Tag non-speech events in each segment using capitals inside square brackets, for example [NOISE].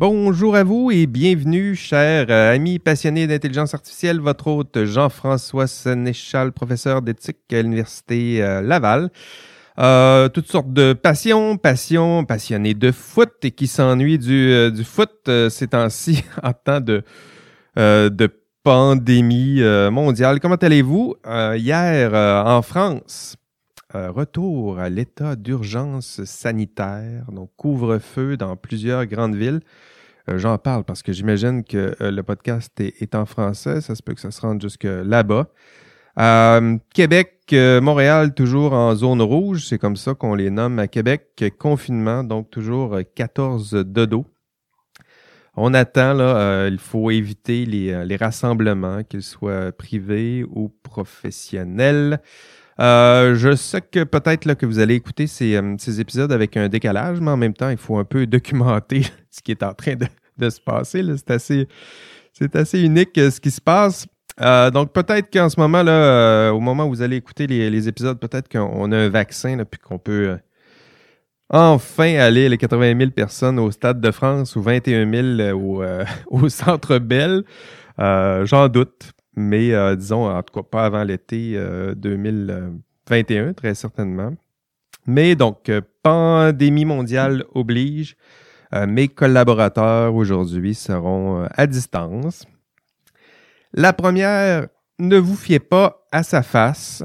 bonjour à vous et bienvenue, chers euh, amis passionnés d'intelligence artificielle. Votre hôte Jean-François Sénéchal, professeur d'éthique à l'Université euh, Laval. Euh, toutes sortes de passions, passions, passionnés de foot et qui s'ennuient du, foot ces temps-ci [LAUGHS] en temps de, pandémie mondiale. Comment allez-vous? hier, en France, retour à l'état d'urgence sanitaire, donc couvre-feu dans plusieurs grandes villes. Euh, j'en parle parce que j'imagine que euh, le podcast est, en français. Ça se peut que ça se rende jusque là-bas. Québec, Montréal, toujours en zone rouge. C'est comme ça qu'on les nomme à Québec. Confinement, donc toujours 14 dodo. On attend, là, il faut éviter les, rassemblements, qu'ils soient privés ou professionnels. Euh, je sais que peut-être que vous allez écouter euh, ces, épisodes avec un décalage, mais en même temps, il faut un peu [LAUGHS] documenter ce qui est en train de, se passer. C'est assez, c'est assez unique euh, ce qui se passe. donc peut-être qu'en ce moment là, au moment où vous allez écouter les, épisodes, peut-être qu'on a un vaccin là, puis qu'on peut enfin aller les 80 000 personnes au Stade de France ou 21 000 au, [LAUGHS] au Centre Bell. J'en doute mais euh, disons, en tout cas, pas avant l'été 2021, euh, très certainement. Mais donc, euh, pandémie mondiale oblige. Mes collaborateurs aujourd'hui seront à distance. La première, ne vous fiez pas à sa face.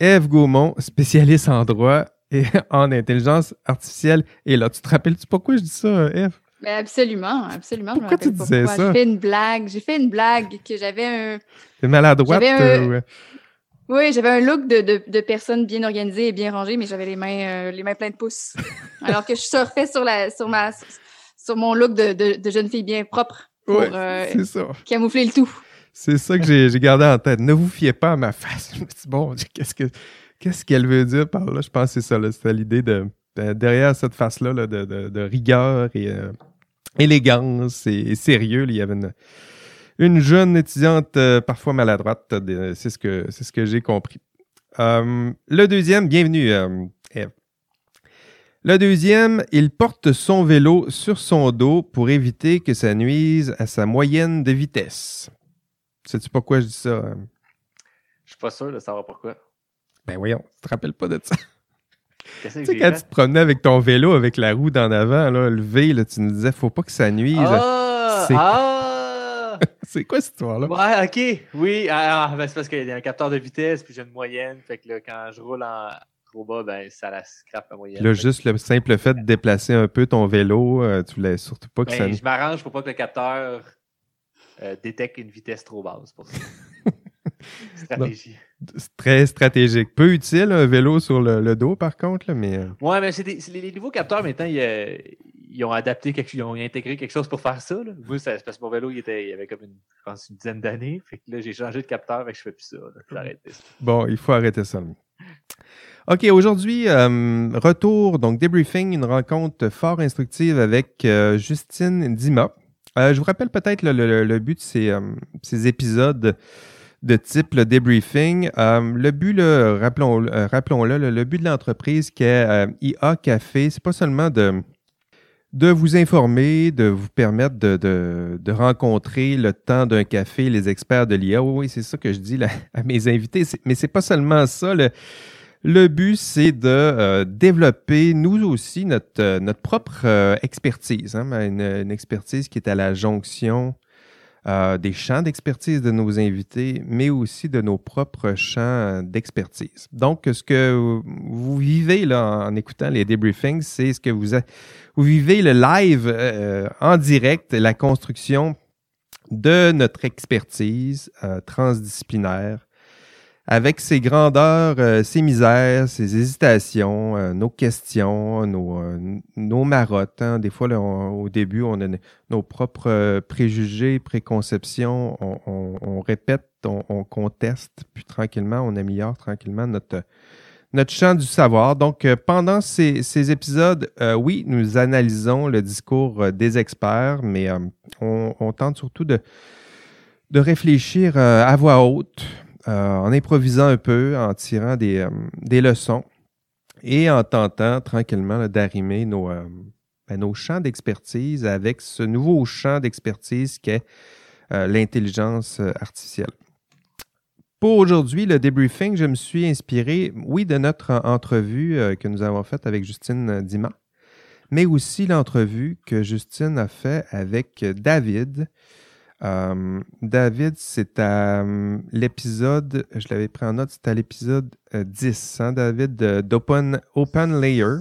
Eve Gaumont, spécialiste en droit et [LAUGHS] en intelligence artificielle. Et là, tu te rappelles-tu pourquoi je dis ça, Eve? Ben absolument, absolument. Pourquoi tu disais ça? J'ai fait une blague. J'ai fait une blague que j'avais un. T'es maladroite. Un... Oui, j'avais un look de, de, de, personne bien organisée et bien rangée, mais j'avais les mains euh, les mains pleines de pouces. [LAUGHS] Alors que je surfais sur la sur ma sur mon look de, de, de jeune fille bien propre pour euh, camoufler le tout. C'est ça que j'ai gardé en tête. Ne vous fiez pas à ma face. Je me dis, bon, qu'est-ce que qu'est-ce qu'elle veut dire par là? Je pense que c'est ça, c'est l'idée de derrière cette face-là de, de, de, rigueur et euh, élégance et, sérieux. il y avait une, jeune étudiante euh, parfois maladroite. C'est ce que c'est ce que j'ai compris. Euh, le deuxième, bienvenue, euh, Eve. Le deuxième, il porte son vélo sur son dos pour éviter que ça nuise à sa moyenne de vitesse. Sais-tu pourquoi je dis ça? Je suis pas sûr de savoir pourquoi. Ben voyons, tu te rappelles pas de ça? Tu sais, quand tu te promenais avec ton vélo avec la roue d'en avant, là, levé, là, tu nous disais, faut pas que ça nuise. Ah! [LAUGHS] C'est quoi cette histoire-là? Ouais, ok. Oui, ah, ah, ben, c'est parce qu'il y a un capteur de vitesse, puis j'ai une moyenne. Fait que là, quand je roule en trop bas, ben, ça la scrape la moyenne. Là, juste le simple fait de déplacer un peu ton vélo, euh, tu voulais surtout pas que ben, ça. Je m'arrange pour pas que le capteur euh, détecte une vitesse trop basse. Pour ça. [LAUGHS] Stratégie. très stratégique. Peu utile, un vélo sur le, dos, par contre. Là, mais... Euh. Ouais, mais c'est les, nouveaux capteurs, maintenant, ils, ont adapté, quelque, ils ont intégré quelque chose pour faire ça. Là. Moi, c'est parce que mon vélo, il, était, il avait comme une, je pense, une dizaine d'années. Fait que là, j'ai changé de capteur et je fais plus ça. J'ai arrêté ça. Bon, il faut arrêter ça. OK, aujourd'hui, euh, retour, donc débriefing, une rencontre fort instructive avec euh, Justine Dima. je vous rappelle peut-être le, but de ces, épisodes de type le debriefing. Euh, le but, là, rappelons, euh, rappelons-le, le, but de l'entreprise qui est euh, IA Café, c'est pas seulement de, de vous informer, de vous permettre de, de, de rencontrer le temps d'un café les experts de l'IA. Oui, c'est ça que je dis [LAUGHS] à mes invités. Mais c'est pas seulement ça. Le, le but, c'est de développer, nous aussi, notre, notre propre expertise. Hein, une, une, expertise qui est à la jonction euh, des champs d'expertise de nos invités, mais aussi de nos propres champs d'expertise. Donc, ce que vous vivez là en écoutant les debriefings, c'est ce que vous, vous vivez le live euh, en direct, la construction de notre expertise euh, transdisciplinaire avec ses grandeurs, euh, ses misères, ses hésitations, euh, nos questions, nos, euh, nos marottes. Hein. Des fois, au début, on a nos propres préjugés, préconceptions, on, on, répète, on, conteste, puis tranquillement, on améliore tranquillement notre, notre champ du savoir. Donc, pendant ces, ces épisodes, oui, nous analysons le discours des experts, mais on, on, tente surtout de, de réfléchir à voix haute, en improvisant un peu, en tirant des, euh, leçons et en tentant tranquillement d'arrimer nos, euh, ben, nos champs d'expertise avec ce nouveau champ d'expertise qu'est euh, l'intelligence euh, artificielle. Pour aujourd'hui, le debriefing, je me suis inspiré, oui, de notre entrevue euh, que nous avons faite avec Justine Dima, mais aussi l'entrevue que Justine a faite avec David. David, c'est à l'épisode, je l'avais pris en note, c'était à l'épisode 10, hein, David, d'Open Open Layer.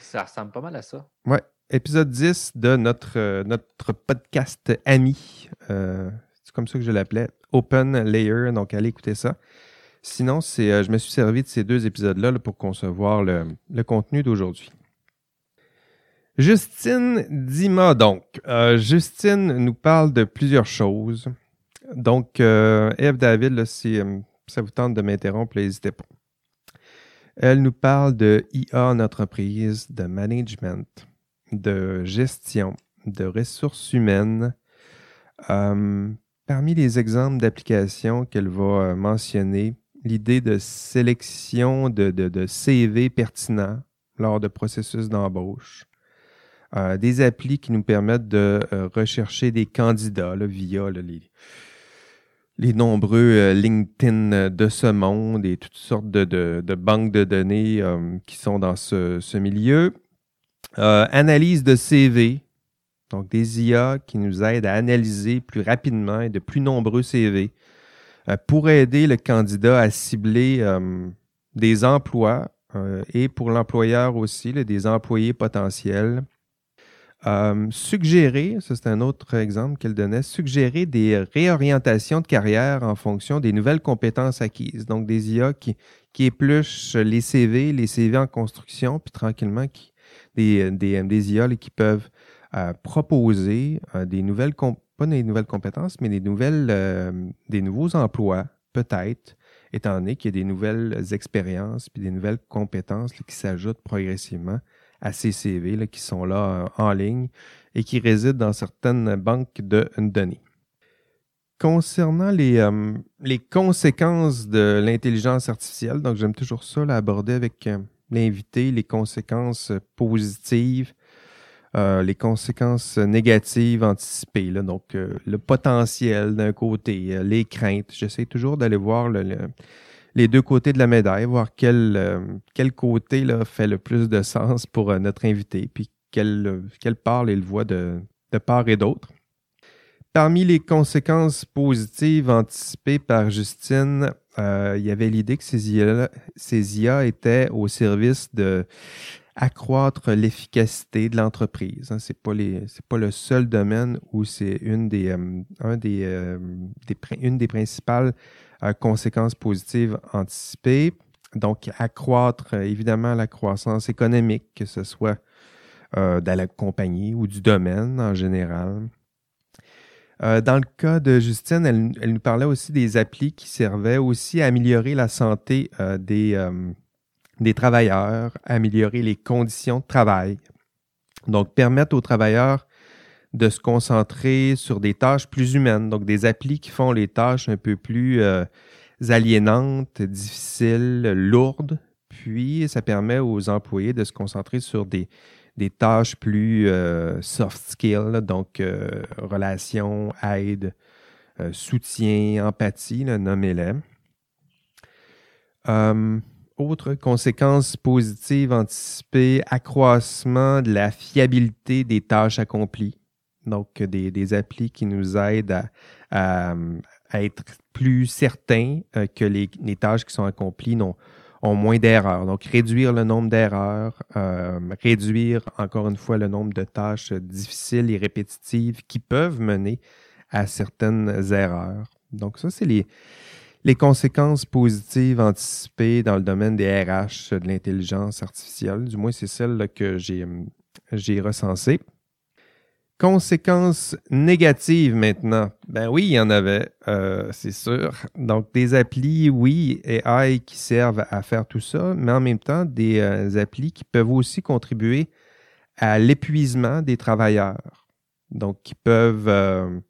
Ça ressemble pas mal à ça. Ouais, épisode 10 de notre, euh, notre podcast ami. Euh, c'est comme ça que je l'appelais. Open Layer. Donc, allez écouter ça. Sinon, c'est, euh, je me suis servi de ces deux épisodes-là pour concevoir le, contenu d'aujourd'hui. Justine Dima, donc. Justine nous parle de plusieurs choses. Donc, Eve David, si ça vous tente de m'interrompre, n'hésitez pas. Elle nous parle de IA en entreprise, de management, de gestion, de ressources humaines. Euh, parmi les exemples d'applications qu'elle va euh, mentionner, l'idée de sélection de, CV pertinents lors de processus d'embauche. Euh, des applis qui nous permettent de rechercher des candidats via les, les nombreux LinkedIn de ce monde et toutes sortes de, banques de données qui sont dans ce milieu. Euh, analyse de CV, donc des IA qui nous aident à analyser plus rapidement et de plus nombreux CV euh, pour aider le candidat à cibler euh, des emplois et pour l'employeur aussi, des employés potentiels. Suggérer, ça c'est un autre exemple qu'elle donnait, suggérer des réorientations de carrière en fonction des nouvelles compétences acquises. Donc des IA qui, épluchent les CV, les CV en construction, puis tranquillement qui, des, des, IA qui peuvent euh, proposer euh, des nouvelles, pas des nouvelles compétences, mais des, nouvelles, euh, des nouveaux emplois, peut-être, étant donné qu'il y a des nouvelles expériences puis des nouvelles compétences qui s'ajoutent progressivement à ces CV qui sont là en ligne et qui résident dans certaines banques de données. Concernant les, les conséquences de l'intelligence artificielle, donc j'aime toujours ça l'aborder avec l'invité les conséquences positives, euh, les conséquences négatives anticipées. Là, donc, euh, le potentiel d'un côté, euh, les craintes. J'essaie toujours d'aller voir les deux côtés de la médaille, voir quel, quel côté fait le plus de sens pour notre invité, puis quelle, quelle part il voit de, part et d'autre. Parmi les conséquences positives anticipées par Justine, euh, il y avait l'idée que ces IA, étaient au service de accroître l'efficacité de l'entreprise. Hein. C'est pas le seul domaine où c'est euh, euh, une des principales conséquences positives anticipées. Donc, accroître évidemment la croissance économique, que ce soit dans la compagnie ou du domaine en général. Euh, dans le cas de Justine, elle, nous parlait aussi des applis qui servaient aussi à améliorer la santé euh, des, euh, des travailleurs, améliorer les conditions de travail. Donc, permettre aux travailleurs de se concentrer sur des tâches plus humaines, donc des applis qui font les tâches un peu plus aliénantes, difficiles, lourdes. Puis, ça permet aux employés de se concentrer sur des, tâches plus euh, soft skills, donc euh, relations, aide, euh, soutien, empathie, nommez-les. autre conséquence positive anticipée, accroissement de la fiabilité des tâches accomplies. Donc, des, des applis qui nous aident à, être plus certains que les, tâches qui sont accomplies ont moins d'erreurs. Donc, réduire le nombre d'erreurs, euh, réduire encore une fois le nombre de tâches difficiles et répétitives qui peuvent mener à certaines erreurs. Donc, ça, c'est les, les conséquences positives anticipées dans le domaine des RH, de l'intelligence artificielle. Du moins, c'est celle que j'ai, recensées. Conséquences négatives maintenant? Ben oui, il y en avait, euh, c'est sûr. Donc des applis, oui, AI qui servent à faire tout ça, mais en même temps des euh, applis qui peuvent aussi contribuer à l'épuisement des travailleurs. Donc qui peuvent, euh,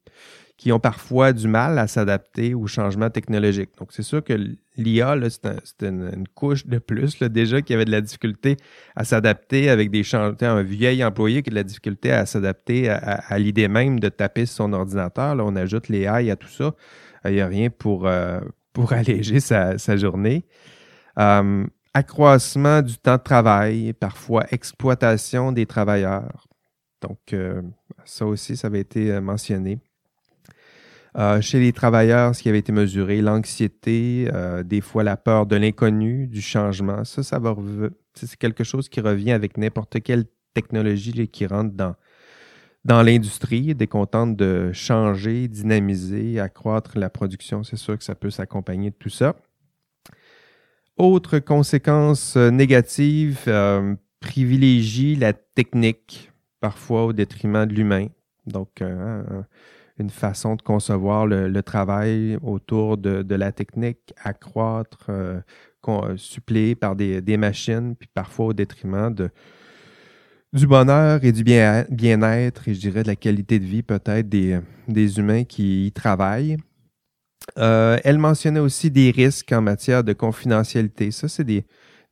qui ont parfois du mal à s'adapter aux changements technologiques. Donc, c'est sûr que l'IA, c'est une, couche de plus déjà qui avait de la difficulté à s'adapter avec des changements. Un vieil employé qui a de la difficulté à s'adapter à, l'idée même de taper sur son ordinateur. Là, on ajoute les AI à tout ça. Il n'y a rien pour, euh, pour [LAUGHS] alléger sa, journée. Euh, accroissement du temps de travail, parfois exploitation des travailleurs. Donc, euh, ça aussi, ça avait été mentionné. Euh, chez les travailleurs, ce qui avait été mesuré, l'anxiété, euh, des fois la peur de l'inconnu, du changement, ça, ça va c'est quelque chose qui revient avec n'importe quelle technologie qui rentre dans, l'industrie, dès qu'on tente de changer, dynamiser, accroître la production, c'est sûr que ça peut s'accompagner de tout ça. Autre conséquence euh, négative, privilégie la technique, parfois au détriment de l'humain. Donc, une façon de concevoir le, travail autour de, la technique, accroître, euh, suppléer par des, machines, puis parfois au détriment de, du bonheur et du bien-être et je dirais de la qualité de vie peut-être des, des humains qui y travaillent. Euh, elle mentionnait aussi des risques en matière de confidentialité. Ça, c'est des,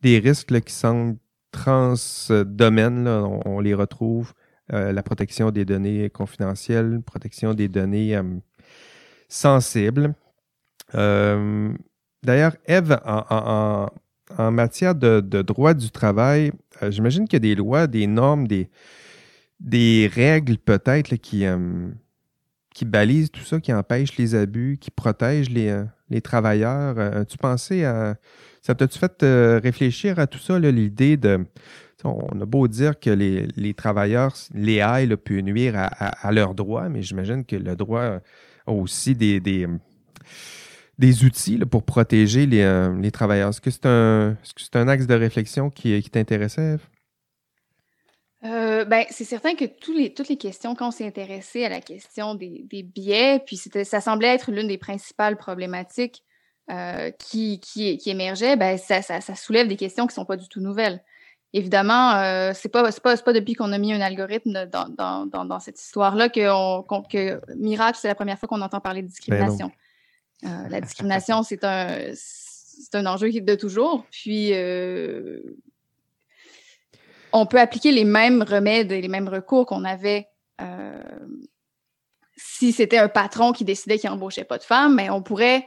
des risques qui semblent trans-domaines. On, on, les retrouve euh, la protection des données confidentielles, protection des données euh, sensibles. Euh, d'ailleurs, Eve, en, matière de, droit du travail, j'imagine qu'il y a des lois, des normes, des, des règles peut-être qui, qui balisent tout ça, qui empêchent les abus, qui protègent les, les travailleurs. As-tu pensé à... Ça t'a-tu fait réfléchir à tout ça, l'idée de on a beau dire que les, travailleurs, les peuvent nuire à, leurs droits, mais j'imagine que le droit a aussi des, des, outils pour protéger les, euh, travailleurs. Est-ce que c'est un, un, axe de réflexion qui, t'intéressait, euh, ben, c'est certain que tous les, toutes les questions, quand on s'est intéressé à la question des, biais, puis ça semblait être l'une des principales problématiques euh, qui, qui, qui émergeaient, ben, ça, ça, soulève des questions qui ne sont pas du tout nouvelles. Évidemment, euh, c'est pas, pas, pas depuis qu'on a mis un algorithme dans, dans, dans, dans cette histoire-là que, on, que miracle, c'est la première fois qu'on entend parler de discrimination. Ben euh, la discrimination, c'est un, c'est un enjeu de toujours. Puis, euh, on peut appliquer les mêmes remèdes et les mêmes recours qu'on avait euh, si c'était un patron qui décidait qu'il embauchait pas de femmes, mais on pourrait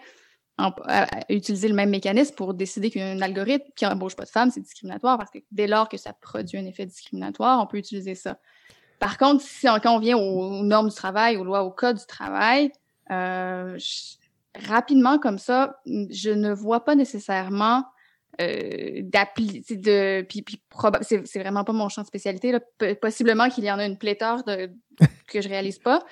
utiliser le même mécanisme pour décider qu'un algorithme qui n'embauche pas de femmes, c'est discriminatoire parce que dès lors que ça produit un effet discriminatoire, on peut utiliser ça. Par contre, si quand on vient aux, normes du travail, aux lois, au code du travail, euh, rapidement comme ça, je ne vois pas nécessairement euh, de puis, puis c'est vraiment pas mon champ de spécialité là. possiblement qu'il y en a une pléthore que je réalise pas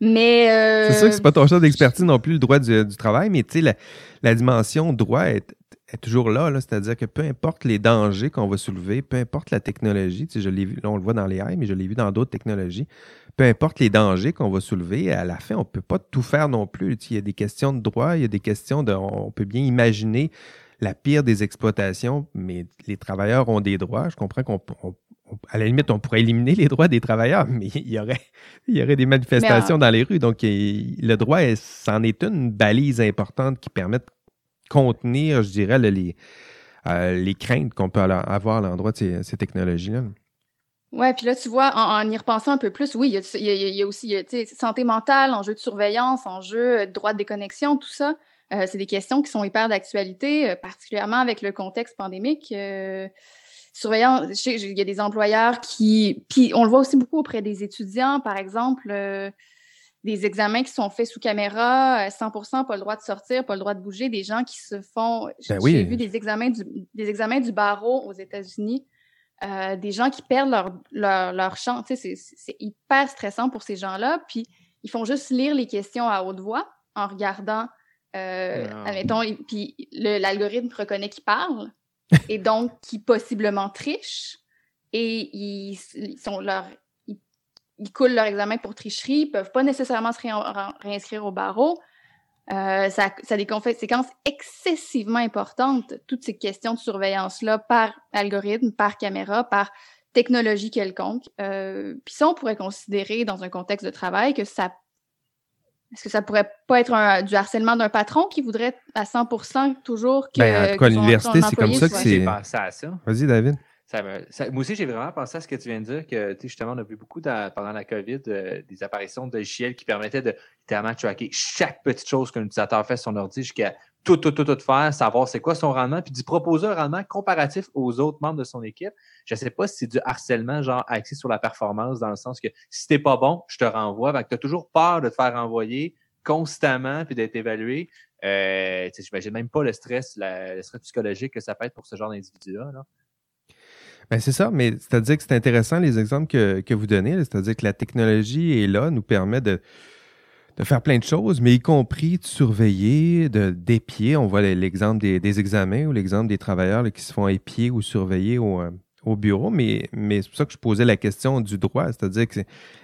mais euh... c'est sûr que c'est pas ton champ d'expertise non plus le droit du, travail mais tu sais la, la, dimension droit est, toujours là, là c'est-à-dire que peu importe les dangers qu'on va soulever peu importe la technologie tu sais je l'ai vu là on le voit dans les AI mais je l'ai vu dans d'autres technologies peu importe les dangers qu'on va soulever à la fin on peut pas tout faire non plus il y a des questions de droit il y a des questions de on peut bien imaginer la pire des exploitations, mais les travailleurs ont des droits. Je comprends qu'on à la limite, on pourrait éliminer les droits des travailleurs, [LAUGHS] mais il y aurait, il y aurait des manifestations dans les rues. Donc, le droit, c'en est une balise importante qui permet de contenir, je dirais, les, euh, les craintes qu'on peut avoir à l'endroit de ces, technologies-là. Oui, puis là, tu vois, en, y repensant un peu plus, oui, il y a, aussi santé mentale, enjeu de surveillance, enjeu de droit de déconnexion, tout ça. Euh, c'est des questions qui sont hyper d'actualité, euh, particulièrement avec le contexte pandémique. Euh, surveillant, il y a des employeurs qui, puis on le voit aussi beaucoup auprès des étudiants, par exemple, des examens qui sont faits sous caméra, 100% pas le droit de sortir, pas le droit de bouger, des gens qui se font. Ben j'ai vu des examens du, des examens du barreau aux États-Unis. des gens qui perdent leur, leur, leur champ. Tu sais, c'est hyper stressant pour ces gens-là. Puis, ils font juste lire les questions à haute voix en regardant euh, admettons, puis l'algorithme reconnaît qu'il parle [LAUGHS] et donc qui possiblement triche et ils, sont leur, ils, coulent leur examen pour tricherie, ils peuvent pas nécessairement se réinscrire au barreau. Euh, ça, ça, a des conséquences excessivement importantes, toutes ces questions de surveillance-là, par algorithme, par caméra, par technologie quelconque. Euh, Puis ça, on pourrait considérer dans un contexte de travail que ça Est-ce que ça pourrait pas être un, du harcèlement d'un patron qui voudrait à 100% toujours que. Ben, en tout cas, l'université, c'est comme employé ça que soit- c'est-. Vas-y, David. Ça me- ça- moi aussi, j'ai vraiment pensé à ce que tu viens de dire, que tu sais, justement, on a vu beaucoup dans- pendant la COVID euh, des apparitions de logiciels qui permettaient de littéralement tracker chaque petite chose qu'un utilisateur fait sur son ordi jusqu'à tout, tout, tout, tout faire, savoir c'est quoi son rendement, puis d'y proposer un rendement comparatif aux autres membres de son équipe. Je sais pas si c'est du harcèlement, genre axé sur la performance, dans le sens que si t'es pas bon, je te renvoie. Fait que t'as toujours peur de te faire renvoyer constamment puis d'être évalué. Euh, j'imagine même pas le stress, le stress psychologique que ça peut être pour ce genre d'individu-là. là. Ben, c'est ça, mais c'est-à-dire que c'est intéressant les exemples que, que vous donnez. C'est-à-dire que la technologie est là, nous permet de, de faire plein de choses, mais y compris de surveiller, de d'épier. On voit l'exemple des, examens ou l'exemple des travailleurs qui se font épier ou surveiller au, euh, au bureau. Mais, c'est pour ça que je posais la question du droit. C'est-à-dire que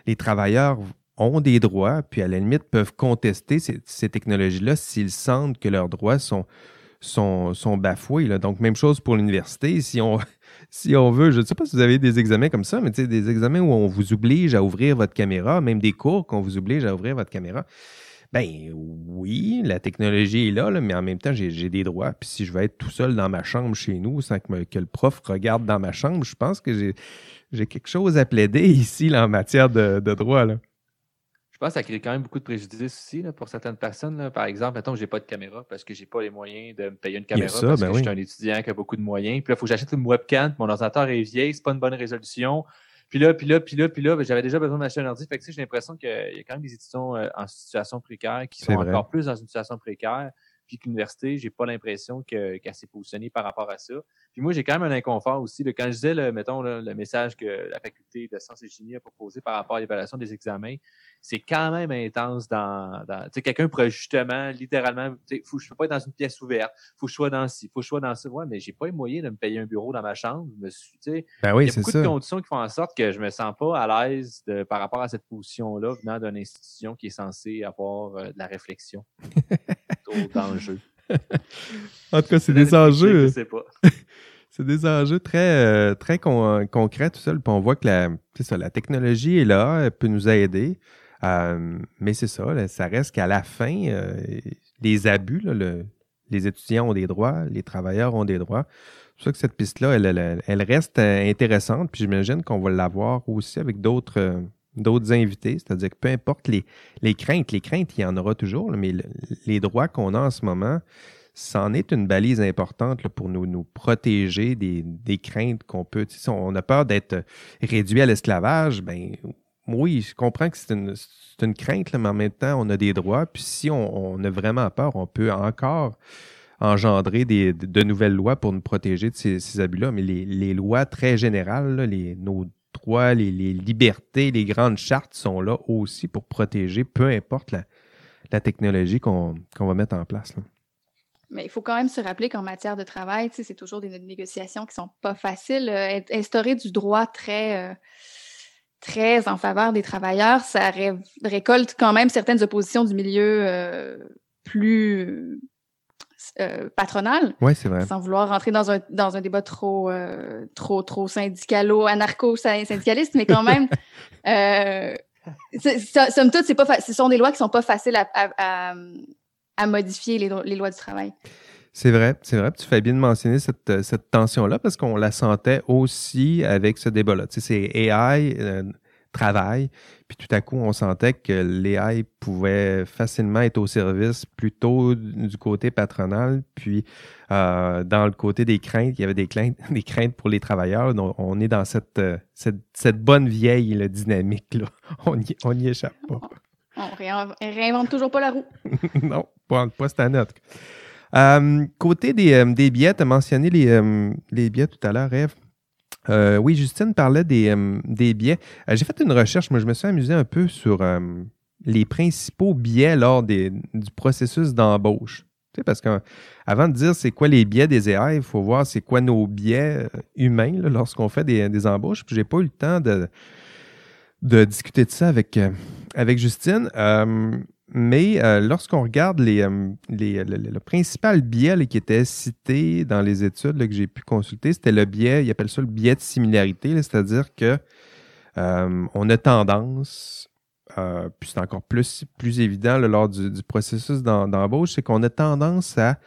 les travailleurs ont des droits, puis à la limite peuvent contester ces, technologies-là s'ils sentent que leurs droits sont, bafoués. Donc, même chose pour l'université. Si on, si on veut, je ne sais pas si vous avez des examens comme ça, mais des examens où on vous oblige à ouvrir votre caméra, même des cours qu'on vous oblige à ouvrir votre caméra. Ben oui, la technologie est là, mais en même temps, j'ai des droits. Puis si je veux être tout seul dans ma chambre chez nous sans que, le prof regarde dans ma chambre, je pense que j'ai quelque chose à plaider ici en matière de, de droit. Je pense que ça crée quand même beaucoup de préjudice aussi là, pour certaines personnes. là. Par exemple, mettons que j'ai pas de caméra parce que j'ai pas les moyens de me payer une caméra ça, parce ben que oui. je suis un étudiant qui a beaucoup de moyens. Puis là, il faut que j'achète une webcam, mon ordinateur est vieil, c'est pas une bonne résolution. Puis là, puis là, puis là, puis là, ben, j'avais déjà besoin d'acheter un ordi. Fait que tu sais, j'ai l'impression qu'il y a quand même des étudiants euh, en situation précaire qui sont encore plus dans une situation précaire. Puis que l'université, j'ai pas l'impression que- qu'elle s'est positionnée par rapport à ça. Puis moi, j'ai quand même un inconfort aussi. là. quand je disais, là, mettons, là, le message que la faculté de sciences et chimie a proposé par rapport à l'évaluation des examens, c'est quand même intense dans. dans tu sais, quelqu'un pourrait justement, littéralement, tu sais, faut, je peux pas être dans une pièce ouverte, faut que je sois dans ci, faut que je sois dans ça. Ouais, mais j'ai pas les moyens de me payer un bureau dans ma chambre. Je me suis, tu sais, Ben il oui, y a beaucoup ça. de conditions qui font en sorte que je me sens pas à l'aise de- par rapport à cette position-là venant d'une institution qui est censée avoir euh, de la réflexion [LAUGHS] [LAUGHS] d'enjeux. En tout cas, c'est des enjeux. [LAUGHS] C'est des enjeux très, euh, très con- concrets, tout ça. Puis on voit que la, ça, la technologie est là, elle peut nous aider. Euh, mais c'est ça, là, ça reste qu'à la fin, euh, les abus, là, le- les étudiants ont des droits, les travailleurs ont des droits. C'est pour ça que cette piste-là, elle, elle, elle reste euh, intéressante. Puis j'imagine qu'on va l'avoir aussi avec d'autres euh, d'autres invités. C'est-à-dire que peu importe les, les craintes, les craintes, il y en aura toujours, mais le- les droits qu'on a en ce moment, c'en est une balise importante pour nous, nous protéger des, des craintes qu'on peut. Si on a peur d'être réduit à l'esclavage, ben oui, je comprends que c'est une, une crainte, là, mais en même temps, on a des droits. Puis si on, on a vraiment peur, on peut encore engendrer des, de nouvelles lois pour nous protéger de ces, ces abus-là. Mais les, les lois très générales, les, nos droits, les, libertés, les grandes chartes sont là aussi pour protéger, peu importe la, technologie qu'on va mettre en place. Mais il faut quand même se rappeler qu'en matière de travail, c'est toujours des né- négociations qui sont pas faciles. Euh, Instaurer du droit très, euh, très en faveur des travailleurs, ça ré- récolte quand même certaines oppositions du milieu euh, plus euh, patronal, Oui, c'est vrai. sans vouloir rentrer dans un, dans un débat trop, euh, trop, trop syndicalo, anarcho-syndicaliste, mais quand même, [LAUGHS] euh, somme toute, c'est pas ce sont des lois qui sont pas faciles à, à, à- à modifier les, les lois du travail. C'est vrai, c'est vrai. Tu fais bien de mentionner cette, cette tension-là parce qu'on la sentait aussi avec ce débat-là. Tu sais, c'est AI, euh, travail, puis tout à coup, on sentait que l'AI pouvait facilement être au service plutôt du côté patronal, puis euh, dans le côté des craintes, il y avait des craintes, [LAUGHS] des craintes pour les travailleurs. Donc, on est dans cette, euh, cette, cette bonne vieille là, dynamique-là. [LAUGHS] On n'y on y échappe pas. On réinvente, réinvente toujours pas la roue. [LAUGHS] non, pas, pas cette année. Euh, côté des, euh, des billets, tu as mentionné les, les billets tout à l'heure, Eve. Euh, oui, Justine parlait des, euh, des billets. Euh, J'ai fait une recherche, moi je me suis amusé un peu sur les principaux biais lors des, du processus d'embauche. Tu sais, parce qu'avant de dire c'est quoi les biais des AI, il faut voir c'est quoi nos biais humains lorsqu'on fait des, des embauches. Puis j'ai pas eu le temps de, de discuter de ça avec, avec Justine. Mais euh, lorsqu'on regarde euh, le, principal biais qui était cité dans les études que j'ai pu consulter, c'était le biais, ils appellent ça le biais de similarité, c'est-à-dire que euh, on a tendance puis c'est encore plus, plus évident lors du, processus d'embauche, c'est qu'on a tendance à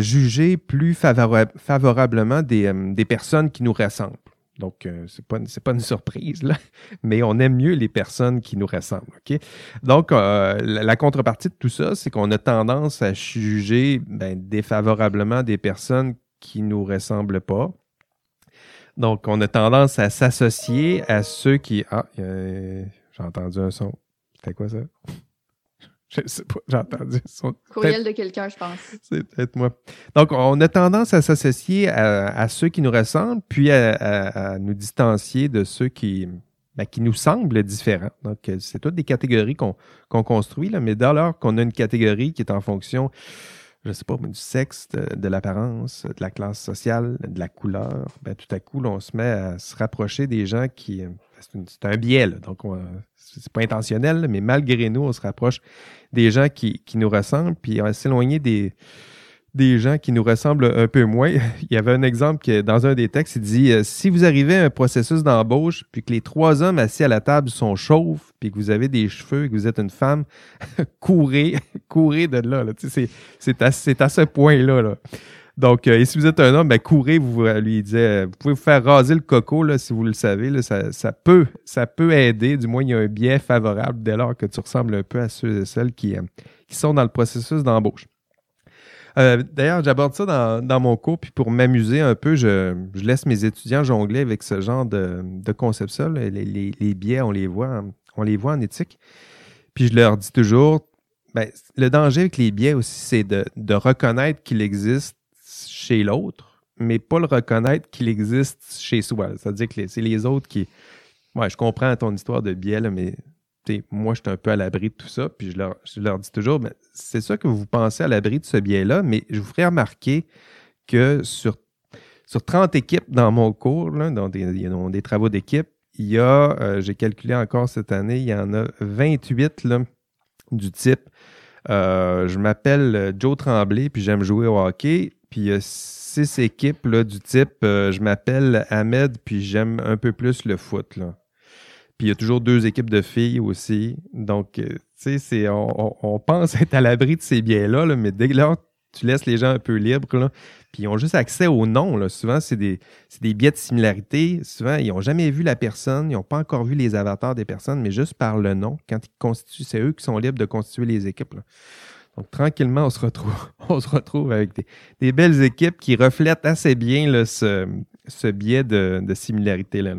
juger plus favorablement des, des, personnes qui nous ressemblent. Donc, euh, c'est pas, pas une [LAUGHS] surprise, là, mais on aime mieux les personnes qui nous ressemblent. OK? Donc, euh, la, contrepartie de tout ça, c'est qu'on a tendance à juger ben, défavorablement des personnes qui nous ressemblent pas. Donc, on a tendance à s'associer à ceux qui. Ah, j'ai entendu un son. C'était quoi ça? Je sais pas, j'ai entendu son. Courriel de quelqu'un, je pense. C'est peut-être moi. Donc, on a tendance à s'associer à, ceux qui nous ressemblent, puis à, nous distancier de ceux qui, ben, qui nous semblent différents. Donc, c'est toutes des catégories qu'on construit, là, mais dès lors qu'on a une catégorie qui est en fonction, je sais pas, du sexe, de, l'apparence, de la classe sociale, de la couleur, ben, tout à coup, on se met à se rapprocher des gens qui. C'est un biais, là. Donc, c'est pas intentionnel, mais malgré nous, on se rapproche des gens qui, nous ressemblent, puis on va s'éloigner des, des gens qui nous ressemblent un peu moins. [LAUGHS] Il y avait un exemple que dans un des textes, il dit euh, si vous arrivez à un processus d'embauche, puis que les trois hommes assis à la table sont chauves, puis que vous avez des cheveux, que vous êtes une femme, [LAUGHS] courez, [LAUGHS] courez de là. C'est à, à, ce point-là. Là. Donc, euh, et si vous êtes un homme, ben, courez, vous lui disait, vous pouvez vous faire raser le coco, là, si vous le savez, là, ça, ça, peut, ça peut aider, du moins, il y a un biais favorable dès lors que tu ressembles un peu à ceux et celles qui, euh, qui sont dans le processus d'embauche. Euh, D'ailleurs, j'aborde ça dans, dans, mon cours, puis pour m'amuser un peu, je, je, laisse mes étudiants jongler avec ce genre de, de concept-là. Les, les, les, biais, on les voit, on les voit en éthique. Puis je leur dis toujours, ben, le danger avec les biais aussi, c'est de, de reconnaître qu'il existe chez l'autre, mais pas le reconnaître qu'il existe chez soi. C'est-à-dire que c'est les autres qui. Ouais, je comprends ton histoire de biais, mais moi, je suis un peu à l'abri de tout ça. Puis je leur, dis toujours, mais c'est ça que vous pensez à l'abri de ce biais-là, mais je vous ferai remarquer que sur, sur 30 équipes dans mon cours, là, dans des, des travaux d'équipe, il y a, euh, j'ai calculé encore cette année, il y en a 28 là, du type euh, je m'appelle Joe Tremblay, puis j'aime jouer au hockey. Puis il y a six équipes là, du type euh, je m'appelle Ahmed, puis j'aime un peu plus le foot. Puis il y a toujours deux équipes de filles aussi. Donc, euh, tu sais, on, on, pense être à l'abri de ces biais-là, là, mais dès lors tu laisses les gens un peu libres, puis ils ont juste accès au nom. Là. Souvent, c'est des, des biais de similarité. Souvent, ils n'ont jamais vu la personne, ils n'ont pas encore vu les avatars des personnes, mais juste par le nom, quand ils constituent, c'est eux qui sont libres de constituer les équipes. Donc, tranquillement, on se retrouve, [LAUGHS] on se retrouve avec des, belles équipes qui reflètent assez bien ce, biais de, similarité-là.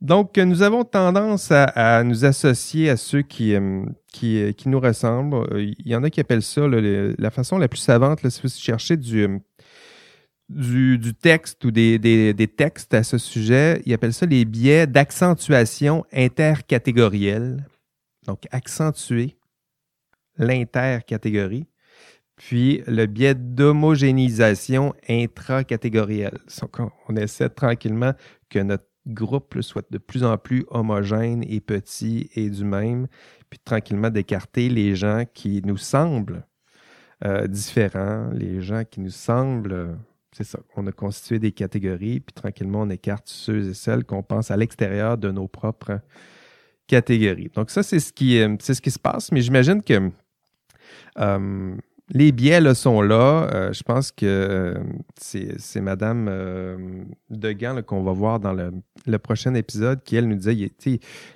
Donc, nous avons tendance à, nous associer à ceux qui, euh, qui, qui, nous ressemblent. Il y en a qui appellent ça la façon la plus savante, si vous cherchez du, du, du texte ou des, des, des, textes à ce sujet, ils appellent ça les biais d'accentuation intercatégorielle. Donc, accentuer l'intercatégorie, puis le biais d'homogénéisation intracatégorielle. On essaie tranquillement que notre groupe soit de plus en plus homogène et petit et du même, puis tranquillement d'écarter les gens qui nous semblent euh, différents, les gens qui nous semblent, c'est ça, on a constitué des catégories, puis tranquillement on écarte ceux et celles qu'on pense à l'extérieur de nos propres catégories. Donc ça, c'est ce euh, c'est ce qui se passe, mais j'imagine que euh, les biais sont là. Euh, je pense que euh, c'est Madame Degan qu'on va voir dans le, prochain épisode qui, elle, nous disait,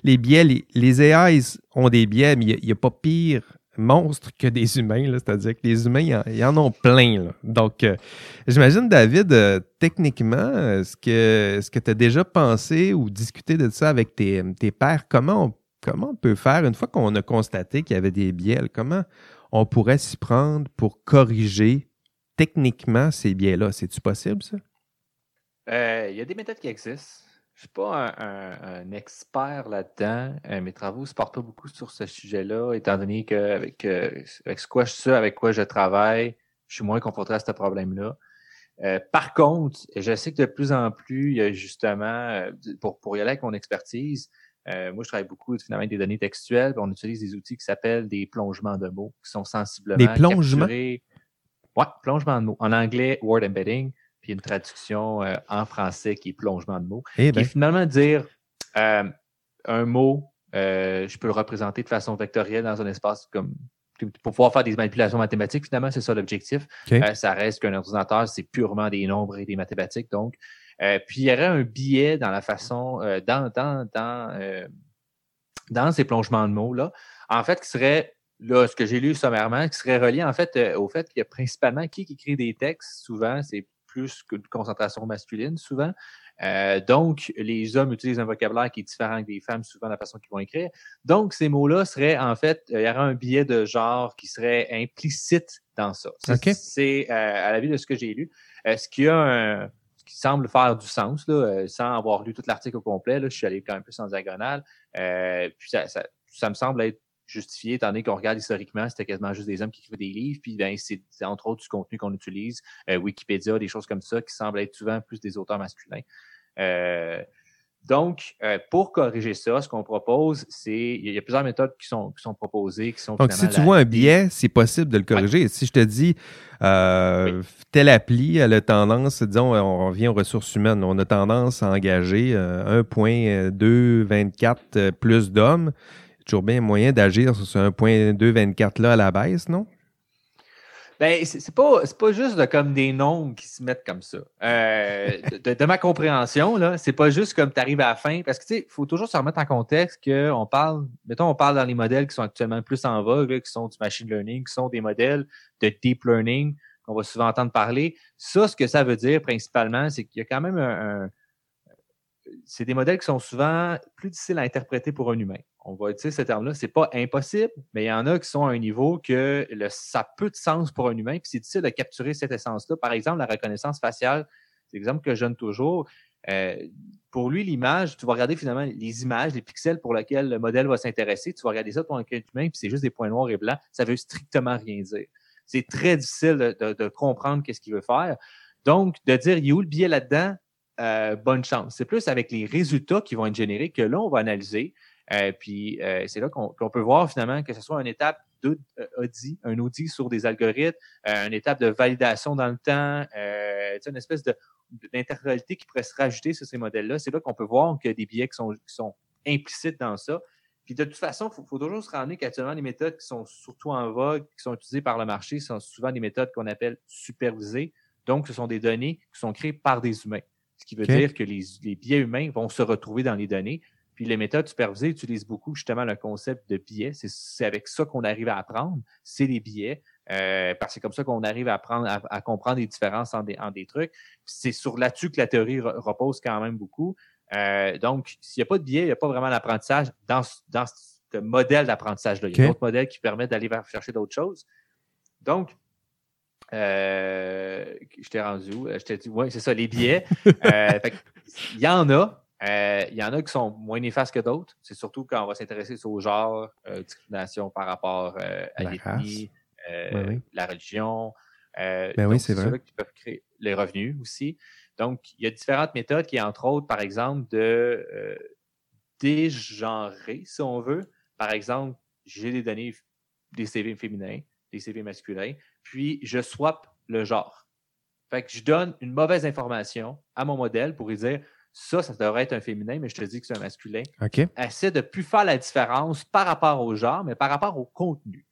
les biais, les, AI ont des biais, mais il n'y a, pas pire monstre que des humains. C'est-à-dire que les humains, ils en, ont plein. Donc, j'imagine, David, techniquement, est-ce que tu as déjà pensé ou discuté de ça avec tes, tes? Comment on, comment on peut faire, une fois qu'on a constaté qu'il y avait des biais, comment on pourrait s'y prendre pour corriger techniquement ces biais-là. C'est-tu possible, ça? Euh, il y a des méthodes qui existent. Je ne suis pas un, expert là-dedans. Euh, mes travaux ne se portent pas beaucoup sur ce sujet-là, étant donné euh, avec quoi je suis, avec quoi je travaille, je suis moins confronté à ce problème-là. par contre, je sais que de plus en plus, il y a justement, pour y aller avec mon expertise, euh, moi, je travaille beaucoup finalement avec des données textuelles. On utilise des outils qui s'appellent des plongements de mots, qui sont sensiblement des plongements? Capturés. Ouais, plongement de mots. En anglais, word embedding, puis une traduction euh, en français qui est plongement de mots. Eh qui est finalement dire euh, un mot je peux le représenter de façon vectorielle dans un espace comme pour pouvoir faire des manipulations mathématiques, finalement, c'est ça l'objectif. ça reste qu'un ordinateur, c'est purement des nombres et des mathématiques. Donc, puis il y aurait un biais dans la façon, dans, dans, dans, dans ces plongements de mots-là, en fait, qui serait là, ce que j'ai lu sommairement, qui serait relié en fait au fait qu'il y a principalement qui écrit des textes, souvent, c'est plus qu'une concentration masculine, souvent. Euh, donc, les hommes utilisent un vocabulaire qui est différent des femmes, souvent, la façon qu'ils vont écrire. Donc, ces mots-là seraient, en fait, il y aurait un biais de genre qui serait implicite dans ça. C'est, euh, à la vue de ce que j'ai lu, euh, ce qui a un, qui semble faire du sens, là, sans avoir lu tout l'article au complet, là, je suis allé quand même plus en diagonale, puis ça, ça, ça me semble être justifié, étant donné qu'on regarde historiquement, c'était quasiment juste des hommes qui écrivaient des livres, puis ben, c'est entre autres du contenu qu'on utilise, euh, Wikipédia, des choses comme ça, qui semblent être souvent plus des auteurs masculins. Euh, donc, euh, pour corriger ça, ce qu'on propose, c'est il y, a plusieurs méthodes qui sont, qui sont proposées, qui sont Donc, si tu vois un biais, c'est possible de le corriger. Si je te dis euh, telle appli a la tendance, disons, on revient aux ressources humaines, on a tendance à engager 1.224 plus d'hommes toujours bien moyen d'agir sur ce 1.224 là à la baisse, non? Ben, c'est pas, pas juste de, comme des nombres qui se mettent comme ça. Euh, de, ma compréhension, là, c'est pas juste comme tu arrives à la fin, parce que tu sais, il faut toujours se remettre en contexte qu'on parle, mettons, on parle dans les modèles qui sont actuellement plus en vogue, qui sont du machine learning, qui sont des modèles de deep learning qu'on va souvent entendre parler. Ça, ce que ça veut dire principalement, c'est qu'il y a quand même un c'est des modèles qui sont souvent plus difficiles à interpréter pour un humain on va utiliser ce terme-là, c'est pas impossible, mais il y en a qui sont à un niveau que ça a peu de sens pour un humain, puis c'est difficile de capturer cette essence-là. Par exemple, la reconnaissance faciale, c'est l'exemple que je donne toujours. Euh, pour lui, l'image, tu vas regarder finalement les images, les pixels pour lesquels le modèle va s'intéresser, tu vas regarder ça pour un humain, puis c'est juste des points noirs et blancs, ça veut strictement rien dire. C'est très difficile de, comprendre qu'est-ce qu'il veut faire. Donc, de dire, il y a où le biais là-dedans, euh, bonne chance. C'est plus avec les résultats qui vont être générés que là, on va analyser euh, puis euh, c'est là qu'on peut voir finalement que ce soit une étape d'audit, un audit sur des algorithmes, une étape de validation dans le temps, une espèce d'interréalité qui pourrait se rajouter sur ces modèles-là. C'est là, qu'on peut voir a des biais qui sont, qui sont implicites dans ça. Puis de toute façon, il faut, toujours se rendre qu'actuellement, les méthodes qui sont surtout en vogue, qui sont utilisées par le marché, sont souvent des méthodes qu'on appelle supervisées. Donc, ce sont des données qui sont créées par des humains. Ce qui veut dire que les, les biais humains vont se retrouver dans les données. Puis les méthodes supervisées utilisent beaucoup justement le concept de biais. C'est avec ça qu'on arrive à apprendre, c'est les biais. Euh, parce que c'est comme ça qu'on arrive à, apprendre, à, comprendre les différences en des, en des trucs. C'est sur là-dessus que la théorie repose quand même beaucoup. Euh, donc, s'il n'y a pas de biais, il n'y a pas vraiment d'apprentissage dans, dans ce modèle d'apprentissage-là. Il y a d'autres modèles qui permettent d'aller chercher d'autres choses. Donc, euh, je t'ai rendu où? Je t'ai dit, oui, c'est ça, les biais. [LAUGHS] Euh, il y en a, euh, il y en a qui sont moins néfastes que d'autres. C'est surtout quand on va s'intéresser au genre, euh, discrimination par rapport euh, à l'ethnie, euh, la religion. ben oui, c'est vrai. qui peuvent créer les revenus aussi. Donc, il y a différentes méthodes qui, entre autres, par exemple, de dégenrer, si on veut. Par exemple, j'ai des données des CV féminins, des CV masculins, puis je swap le genre. Fait que je donne une mauvaise information à mon modèle pour lui dire ça, ça devrait être un féminin, mais je te dis que c'est un masculin. OK. Essaie de plus faire la différence par rapport au genre, mais par rapport au contenu.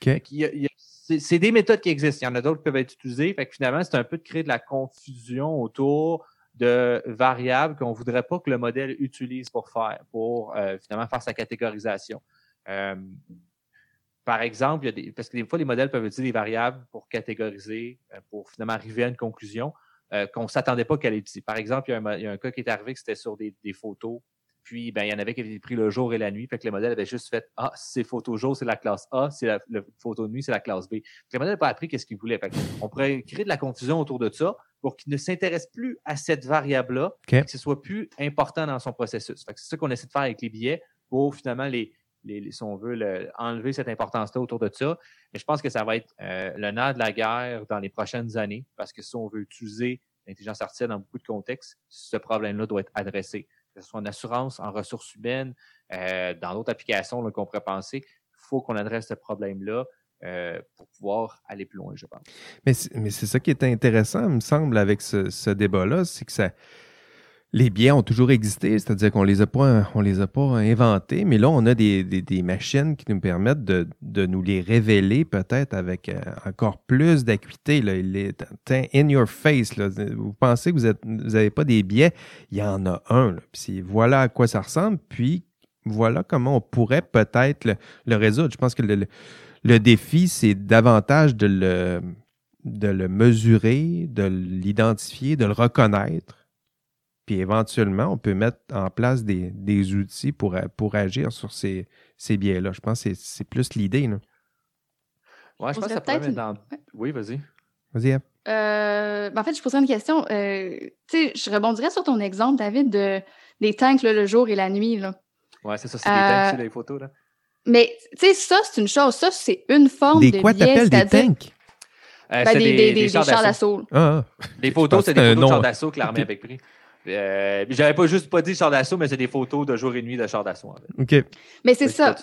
C'est des méthodes qui existent. Il y en a d'autres qui peuvent être utilisées. Fait que finalement, c'est un peu de créer de la confusion autour de variables qu'on ne voudrait pas que le modèle utilise pour faire, pour euh, finalement faire sa catégorisation. Euh, par exemple, il y a des, parce que des fois, les modèles peuvent utiliser des variables pour catégoriser, euh, pour finalement arriver à une conclusion. Euh, qu'on ne s'attendait pas qu'elle ait Par exemple, il y, a un, cas qui est arrivé que c'était sur des, photos. Puis, ben, il y en avait qui avaient pris le jour et la nuit. Fait que le modèle avait juste fait Ah, c'est photo jour, c'est la classe A, c'est la, photo de nuit, c'est la classe B. le modèle n'a pas appris qu'est-ce qu'il voulait. on pourrait créer de la confusion autour de ça pour qu'il ne s'intéresse plus à cette variable-là, que ce soit plus important dans son processus. c'est ça qu'on essaie de faire avec les billets pour finalement les, si on veut enlever cette importance-là autour de ça. Mais je pense que ça va être euh, le nerf de la guerre dans les prochaines années, parce que si on veut utiliser l'intelligence artificielle dans beaucoup de contextes, ce problème-là doit être adressé. Que ce soit en assurance, en ressources humaines, euh, dans d'autres applications qu'on pourrait penser, il faut qu'on adresse ce problème-là. Euh, pour pouvoir aller plus loin, je pense. Mais c'est ça qui est intéressant, me semble, avec ce, ce débat-là, c'est que ça, les biais ont toujours existé, c'est-à-dire qu'on les a pas, on les a pas inventés, mais là, on a des, des, des machines qui nous permettent de, de nous les révéler peut-être avec euh, encore plus d'acuité. Là. Il est in your face. Là. Vous pensez que vous n'avez pas des biais, il y en a un. Là. Puis voilà à quoi ça ressemble, puis voilà comment on pourrait peut-être le, le, résoudre. Je pense que le, le défi, c'est davantage de le, de le mesurer, de l'identifier, de le reconnaître puis éventuellement, on peut mettre en place des, des outils pour, pour agir sur ces, ces biais-là. Je pense que c'est plus l'idée. Oui, je pense que ça pourrait mettre dans. Oui, vas-y. Vas-y, euh, ben, en fait, je poserais une question. Euh, je rebondirais sur ton exemple, David, de, des tanks le jour et la nuit. Oui, c'est ça, c'est des tanks, c'est les photos. Là. Mais, tu sais, ça, c'est une chose. Ça, c'est une forme des de quoi t'appelles des tanks? Euh, ben, des, des, des, des, chars d'assaut. Ah, ah. Les photos, c'est des photos de chars d'assaut que l'armée avait pris. Euh, J'avais pas juste pas dit char d'assaut, mais c'est des photos de jour et nuit de char d'assaut. En fait. OK. Mais c'est ça.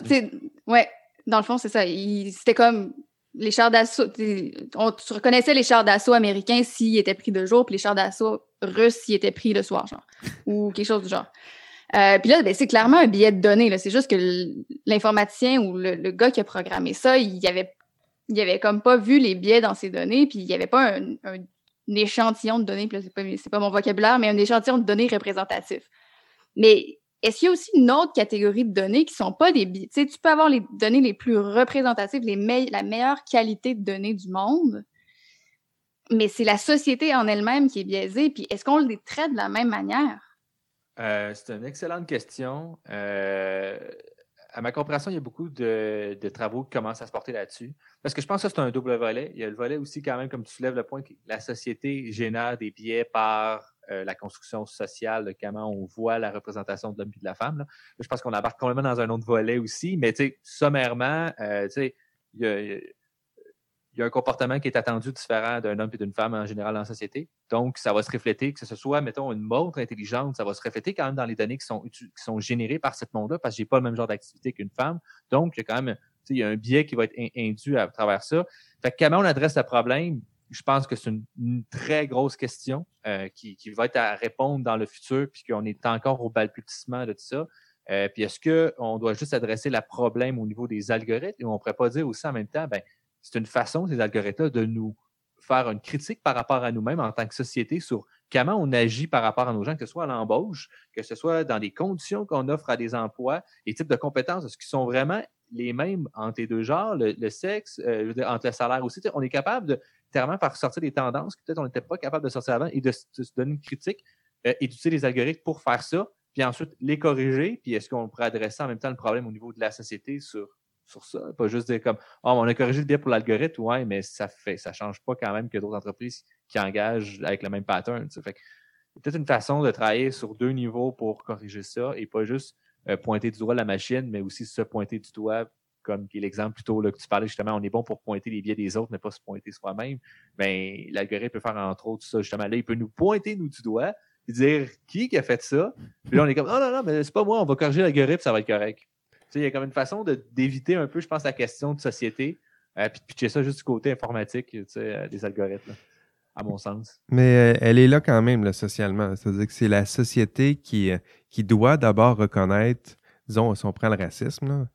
Ouais, dans le fond, c'est ça. C'était comme les chars d'assaut. On tu reconnaissais les chars d'assaut américains s'ils étaient pris de jour, puis les chars d'assaut russes s'ils étaient pris le soir, genre. [LAUGHS] ou quelque chose du genre. Euh, puis là, ben, c'est clairement un billet de données. C'est juste que l'informaticien ou le, gars qui a programmé ça, il avait, il avait comme pas vu les biais dans ces données, puis il n'y avait pas un, un, un échantillon de données, puis c'est pas, pas mon vocabulaire, mais un échantillon de données représentatif. Mais est-ce qu'il y a aussi une autre catégorie de données qui sont pas des... Tu sais, tu peux avoir les données les plus représentatives, les la meilleure qualité de données du monde, mais c'est la société en elle-même qui est biaisée, puis est-ce qu'on les traite de la même manière? Euh, c'est une excellente question. Euh, à ma compréhension, il y a beaucoup de, travaux qui commencent à se porter là-dessus. Parce que je pense que c'est un double volet. Il y a le volet aussi, quand même, comme tu soulèves le point, que la société génère des biais par euh, la construction sociale, comment on voit la représentation de l'homme et de la femme. Je pense qu'on embarque complètement dans un autre volet aussi. Mais, tu sais, sommairement, euh, tu sais, il y a il y a un comportement qui est attendu différent d'un homme et d'une femme en général la société. Donc, ça va se refléter, que ce soit, mettons, une montre intelligente, ça va se refléter quand même dans les données qui sont, qui sont générées par cette montre-là, parce que j'ai pas le même genre d'activité qu'une femme. Donc, il y a quand même, il y a un biais qui va être induit à travers ça. Fait que comment on adresse le problème? Je pense que c'est une, très grosse question euh, qui, qui, va être à répondre dans le futur, puisqu'on est encore au balbutiement de tout ça. Euh, puis est-ce qu'on doit juste adresser le problème au niveau des algorithmes? Ou on pourrait pas dire aussi en même temps, ben, c'est une façon, ces algorithmes-là, de nous faire une critique par rapport à nous-mêmes en tant que société sur comment on agit par rapport à nos gens, que ce soit à l'embauche, que ce soit dans les conditions qu'on offre à des emplois, les types de compétences, est-ce qu'ils sont vraiment les mêmes entre les deux genres, le, sexe, euh, entre le salaire aussi? On est capable de clairement faire sortir des tendances que peut-être on n'était pas capable de sortir avant et de, se donner une critique euh, et d'utiliser les algorithmes pour faire ça, puis ensuite les corriger, puis est-ce qu'on pourrait adresser en même temps le problème au niveau de la société sur sur ça. Pas juste dire comme oh, on a corrigé le biais pour l'algorithme, ouais, mais ça fait ça change pas quand même que d'autres entreprises qui engagent avec le même pattern. Fait peut-être une façon de travailler sur deux niveaux pour corriger ça et pas juste euh, pointer du doigt la machine, mais aussi se pointer du doigt, comme qui l'exemple plutôt là, que tu parlais justement, on est bon pour pointer les biais des autres, mais pas se pointer soi-même. Ben, l'algorithme peut faire entre autres ça, justement. Là, il peut nous pointer nous du doigt et dire qui a fait ça. Puis là, on est comme, oh non, non, mais c'est pas moi, on va corriger l'algorithme, ça va être correct il y a comme une façon d'éviter un peu, je pense, la question de société, euh, puis de pitcher ça juste du côté informatique euh, des algorithmes, à mon sens. Mais euh, elle est là quand même, socialement. C'est-à-dire que c'est la société qui, qui doit d'abord reconnaître, disons, si on prend le racisme,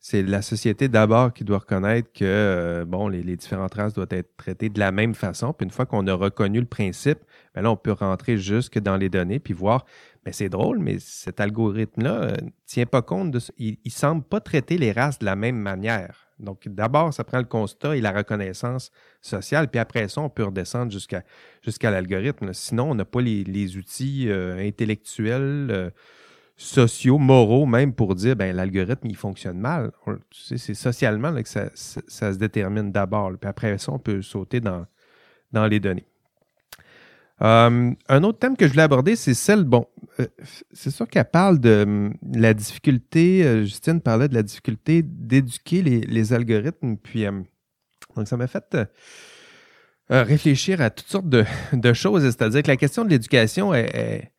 c'est la société d'abord qui doit reconnaître que bon, les, les, différentes races doivent être traitées de la même façon. Puis une fois qu'on a reconnu le principe, ben là, on peut rentrer jusque dans les données puis voir mais c'est drôle, mais cet algorithme-là ne euh, tient pas compte de il, ne semble pas traiter les races de la même manière. Donc, d'abord, ça prend le constat et la reconnaissance sociale, puis après ça, on peut redescendre jusqu'à l'algorithme. Sinon, on n'a pas les, outils euh, intellectuels, euh, sociaux, moraux, même pour dire ben l'algorithme, il fonctionne mal. C'est socialement que ça, se détermine d'abord. Puis après ça, on peut sauter dans, dans les données. Euh, un autre thème que je voulais aborder, c'est celle, bon, euh, c'est sûr qu'elle parle de hum, la difficulté, euh, Justine parlait de la difficulté d'éduquer les, algorithmes, puis donc ça m'a fait réfléchir à toutes sortes [LAUGHS] de, choses, c'est-à-dire que la question de l'éducation est,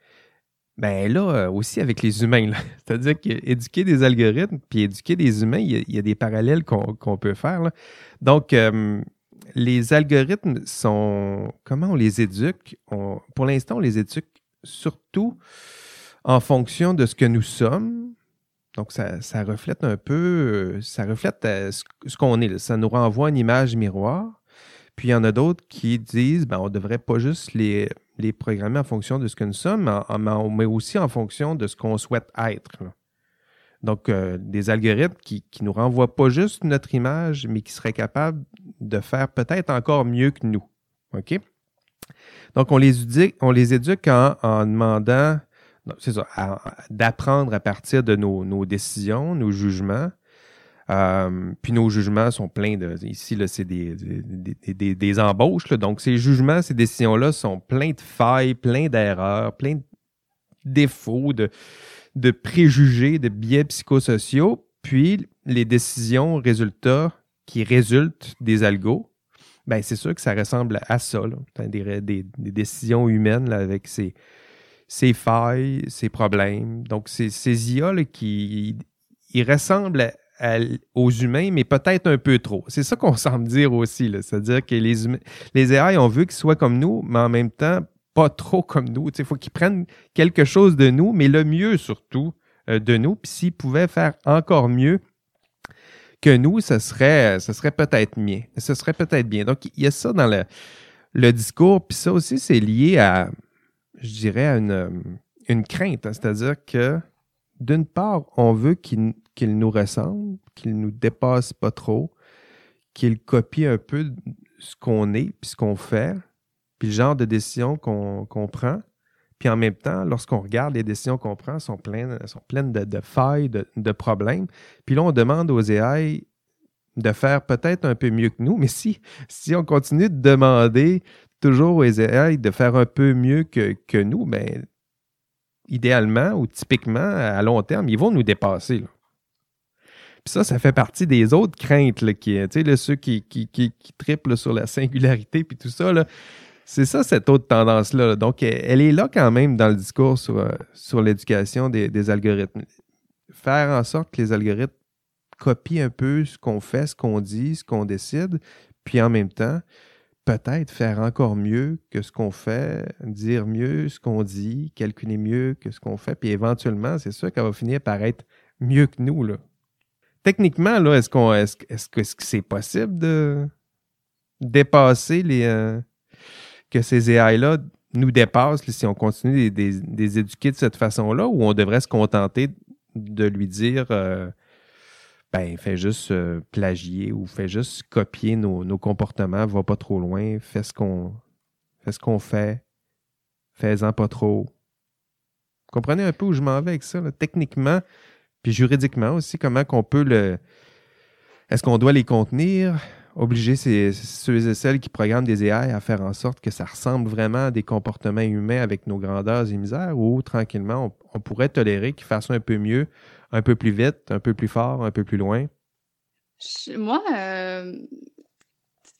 ben là aussi avec les humains. [LAUGHS] C'est-à-dire qu'éduquer des algorithmes puis éduquer des humains, il y a, des parallèles qu'on peut faire. Donc, les algorithmes sont. Comment on les éduque? pour l'instant, on les éduque surtout en fonction de ce que nous sommes. Donc, ça, reflète un peu, ça reflète euh, ce, qu'on est. Ça nous renvoie une image miroir. Puis, il y en a d'autres qui disent, ben, on ne devrait pas juste les, programmer en fonction de ce que nous sommes, mais, aussi en fonction de ce qu'on souhaite être. Donc, euh, des algorithmes qui ne nous renvoient pas juste notre image, mais qui seraient capables de faire peut-être encore mieux que nous. OK? Donc, on les éduque, on les éduque en, en demandant, c'est ça, d'apprendre à partir de nos, nos décisions, nos jugements. Euh, puis nos jugements sont pleins de. Ici, c'est des, des, des- des- des embauches. là. Donc, ces jugements, ces décisions-là sont pleins de failles, pleins d'erreurs, pleins de défauts, de, de préjugés, de biais psychosociaux. Puis, les décisions, résultats qui résultent des algos, ben c'est sûr que ça ressemble à ça. là. Des, des- décisions humaines avec ses, ses failles, ses problèmes. Donc, ces, ces IA qui ils ressemblent aux humains, mais peut-être un peu trop. C'est ça qu'on [LAUGHS] semble dire aussi. C'est-à-dire que les, humains, les AI, on veut qu'ils soient comme nous, mais en même temps, trop comme nous. Il faut qu'ils prennent quelque chose de nous, mais le mieux surtout euh, de nous. Puis s'ils pouvaient faire encore mieux que nous, ce serait, ce serait peut-être bien. Ce serait peut-être bien. Donc, il y a ça dans le, discours. Puis ça aussi, c'est lié à, je dirais, à une, crainte. C'est-à-dire que, d'une part, on veut qu'il qu'il nous ressemble, qu'il nous dépasse pas trop, qu'il copie un peu ce qu'on est, puis ce qu'on fait, puis le genre de décision qu'on prend. Puis en même temps, lorsqu'on regarde les décisions qu'on prend, sont pleines, sont pleines de, failles, de, problèmes. Puis là, on demande aux AI de faire peut-être un peu mieux que nous, mais si, si on continue de demander toujours aux AI de faire un peu mieux que, que nous, ben, idéalement ou typiquement, à long terme, ils vont nous dépasser. Puis ça, ça fait partie des autres craintes, là, qui, ceux qui, qui, qui, qui trippent là, sur la [LAUGHS] singularité puis tout ça, là. C'est ça, cette autre tendance-là. là. Donc, elle, est là quand même dans le discours sur, euh, sur l'éducation des, des algorithmes. Faire en sorte que les algorithmes copient un peu ce qu'on fait, ce qu'on dit, ce qu'on décide, puis en même temps, peut-être faire encore mieux que ce qu'on fait, dire mieux ce qu'on dit, calculer mieux que ce qu'on fait, puis éventuellement, c'est sûr qu'elle va finir par être mieux que nous, là. Techniquement, là, est-ce qu'on est-ce, est-ce que c'est possible de dépasser les euh, que ces AI-là nous dépassent si on continue de les, éduquer de cette façon-là, ou on devrait se contenter de lui dire euh, ben, fais juste euh, plagier ou fais juste copier nos, nos comportements, va pas trop loin, fais ce qu'on fais ce qu'on fait, fais-en pas trop. Vous comprenez un peu où je m'en vais avec ça, techniquement, puis juridiquement aussi, comment qu'on peut le. Est-ce qu'on doit les contenir? Obliger ceux et celles qui programment des AI à faire en sorte que ça ressemble vraiment à des comportements humains avec nos grandeurs et misères ou tranquillement, on, pourrait tolérer qu'ils fassent un peu mieux, un peu plus vite, un peu plus fort, un peu plus loin? Moi, euh,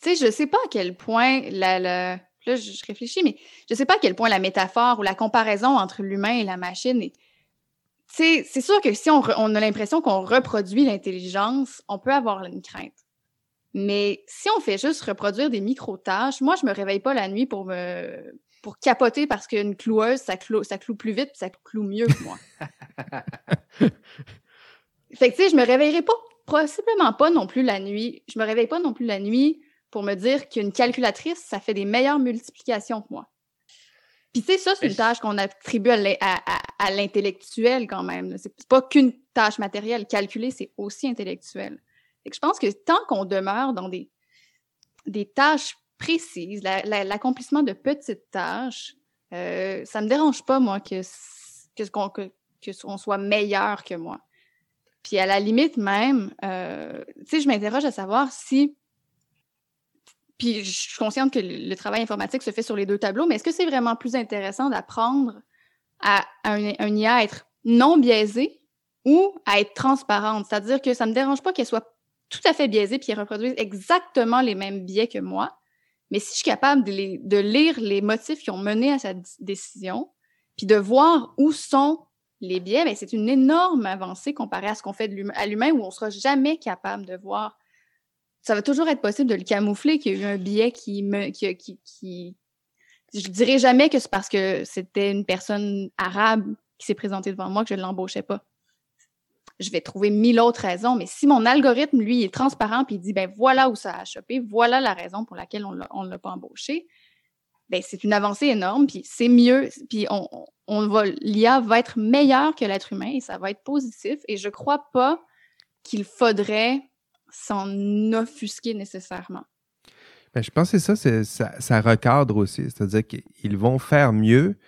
tu sais, je sais pas à quel point la, là, je, réfléchis, mais je sais pas à quel point la métaphore ou la comparaison entre l'humain et la machine est. C'est sûr que si on, on a l'impression qu'on reproduit l'intelligence, on peut avoir une crainte. Mais si on fait juste reproduire des micro-tâches, moi, je me réveille pas la nuit pour me pour capoter parce qu'une cloueuse, ça cloue, ça cloue plus vite puis ça cloue mieux que moi. [LAUGHS] Fait que, tu sais, je me réveillerai pas, possiblement pas non plus la nuit. Je me réveille pas non plus la nuit pour me dire qu'une calculatrice, ça fait des meilleures multiplications que moi. Puis, tu sais, ça, c'est une tâche qu'on attribue à l'in- à, à- à l'intellectuel quand même. c'est pas qu'une tâche matérielle. Calculer, c'est aussi intellectuel. Je pense que tant qu'on demeure dans des, des tâches précises, la- la- l'accomplissement de petites tâches, euh, ça me dérange pas, moi, que, qu'on- que, soit meilleur que moi. Puis à la limite même, euh, je m'interroge à savoir si. Puis je suis consciente que le, travail informatique se fait sur les deux tableaux, mais est-ce que c'est vraiment plus intéressant d'apprendre à un, un IA à être non biaisé ou à être transparente? C'est-à-dire que ça me dérange pas qu'elle soit tout à fait biaisée puis qu'elle reproduise exactement les mêmes biais que moi, mais si je suis capable de, lire les motifs qui ont mené à d- décision, puis de voir où sont les biais, ben, c'est une énorme avancée comparée à ce qu'on fait à l'humain où on sera jamais capable de voir. Ça va toujours être possible de le camoufler qu'il y a eu un biais qui me, qui, qui, qui- je dirais jamais que c'est parce que c'était une personne arabe qui s'est présentée devant moi que je ne l'embauchais pas. Je vais trouver mille autres raisons, mais si mon algorithme, lui, est transparent puis il dit, ben voilà où ça a chopé, voilà la raison pour laquelle on ne l'a pas embauché, ben c'est une avancée énorme, puis c'est mieux, puis on, on va, l'IA va être meilleure que l'être humain et ça va être positif. Et je crois pas qu'il faudrait s'en offusquer nécessairement. Ben, je pense que ça, ça, ça recadre aussi. C'est-à-dire qu'ils vont faire mieux,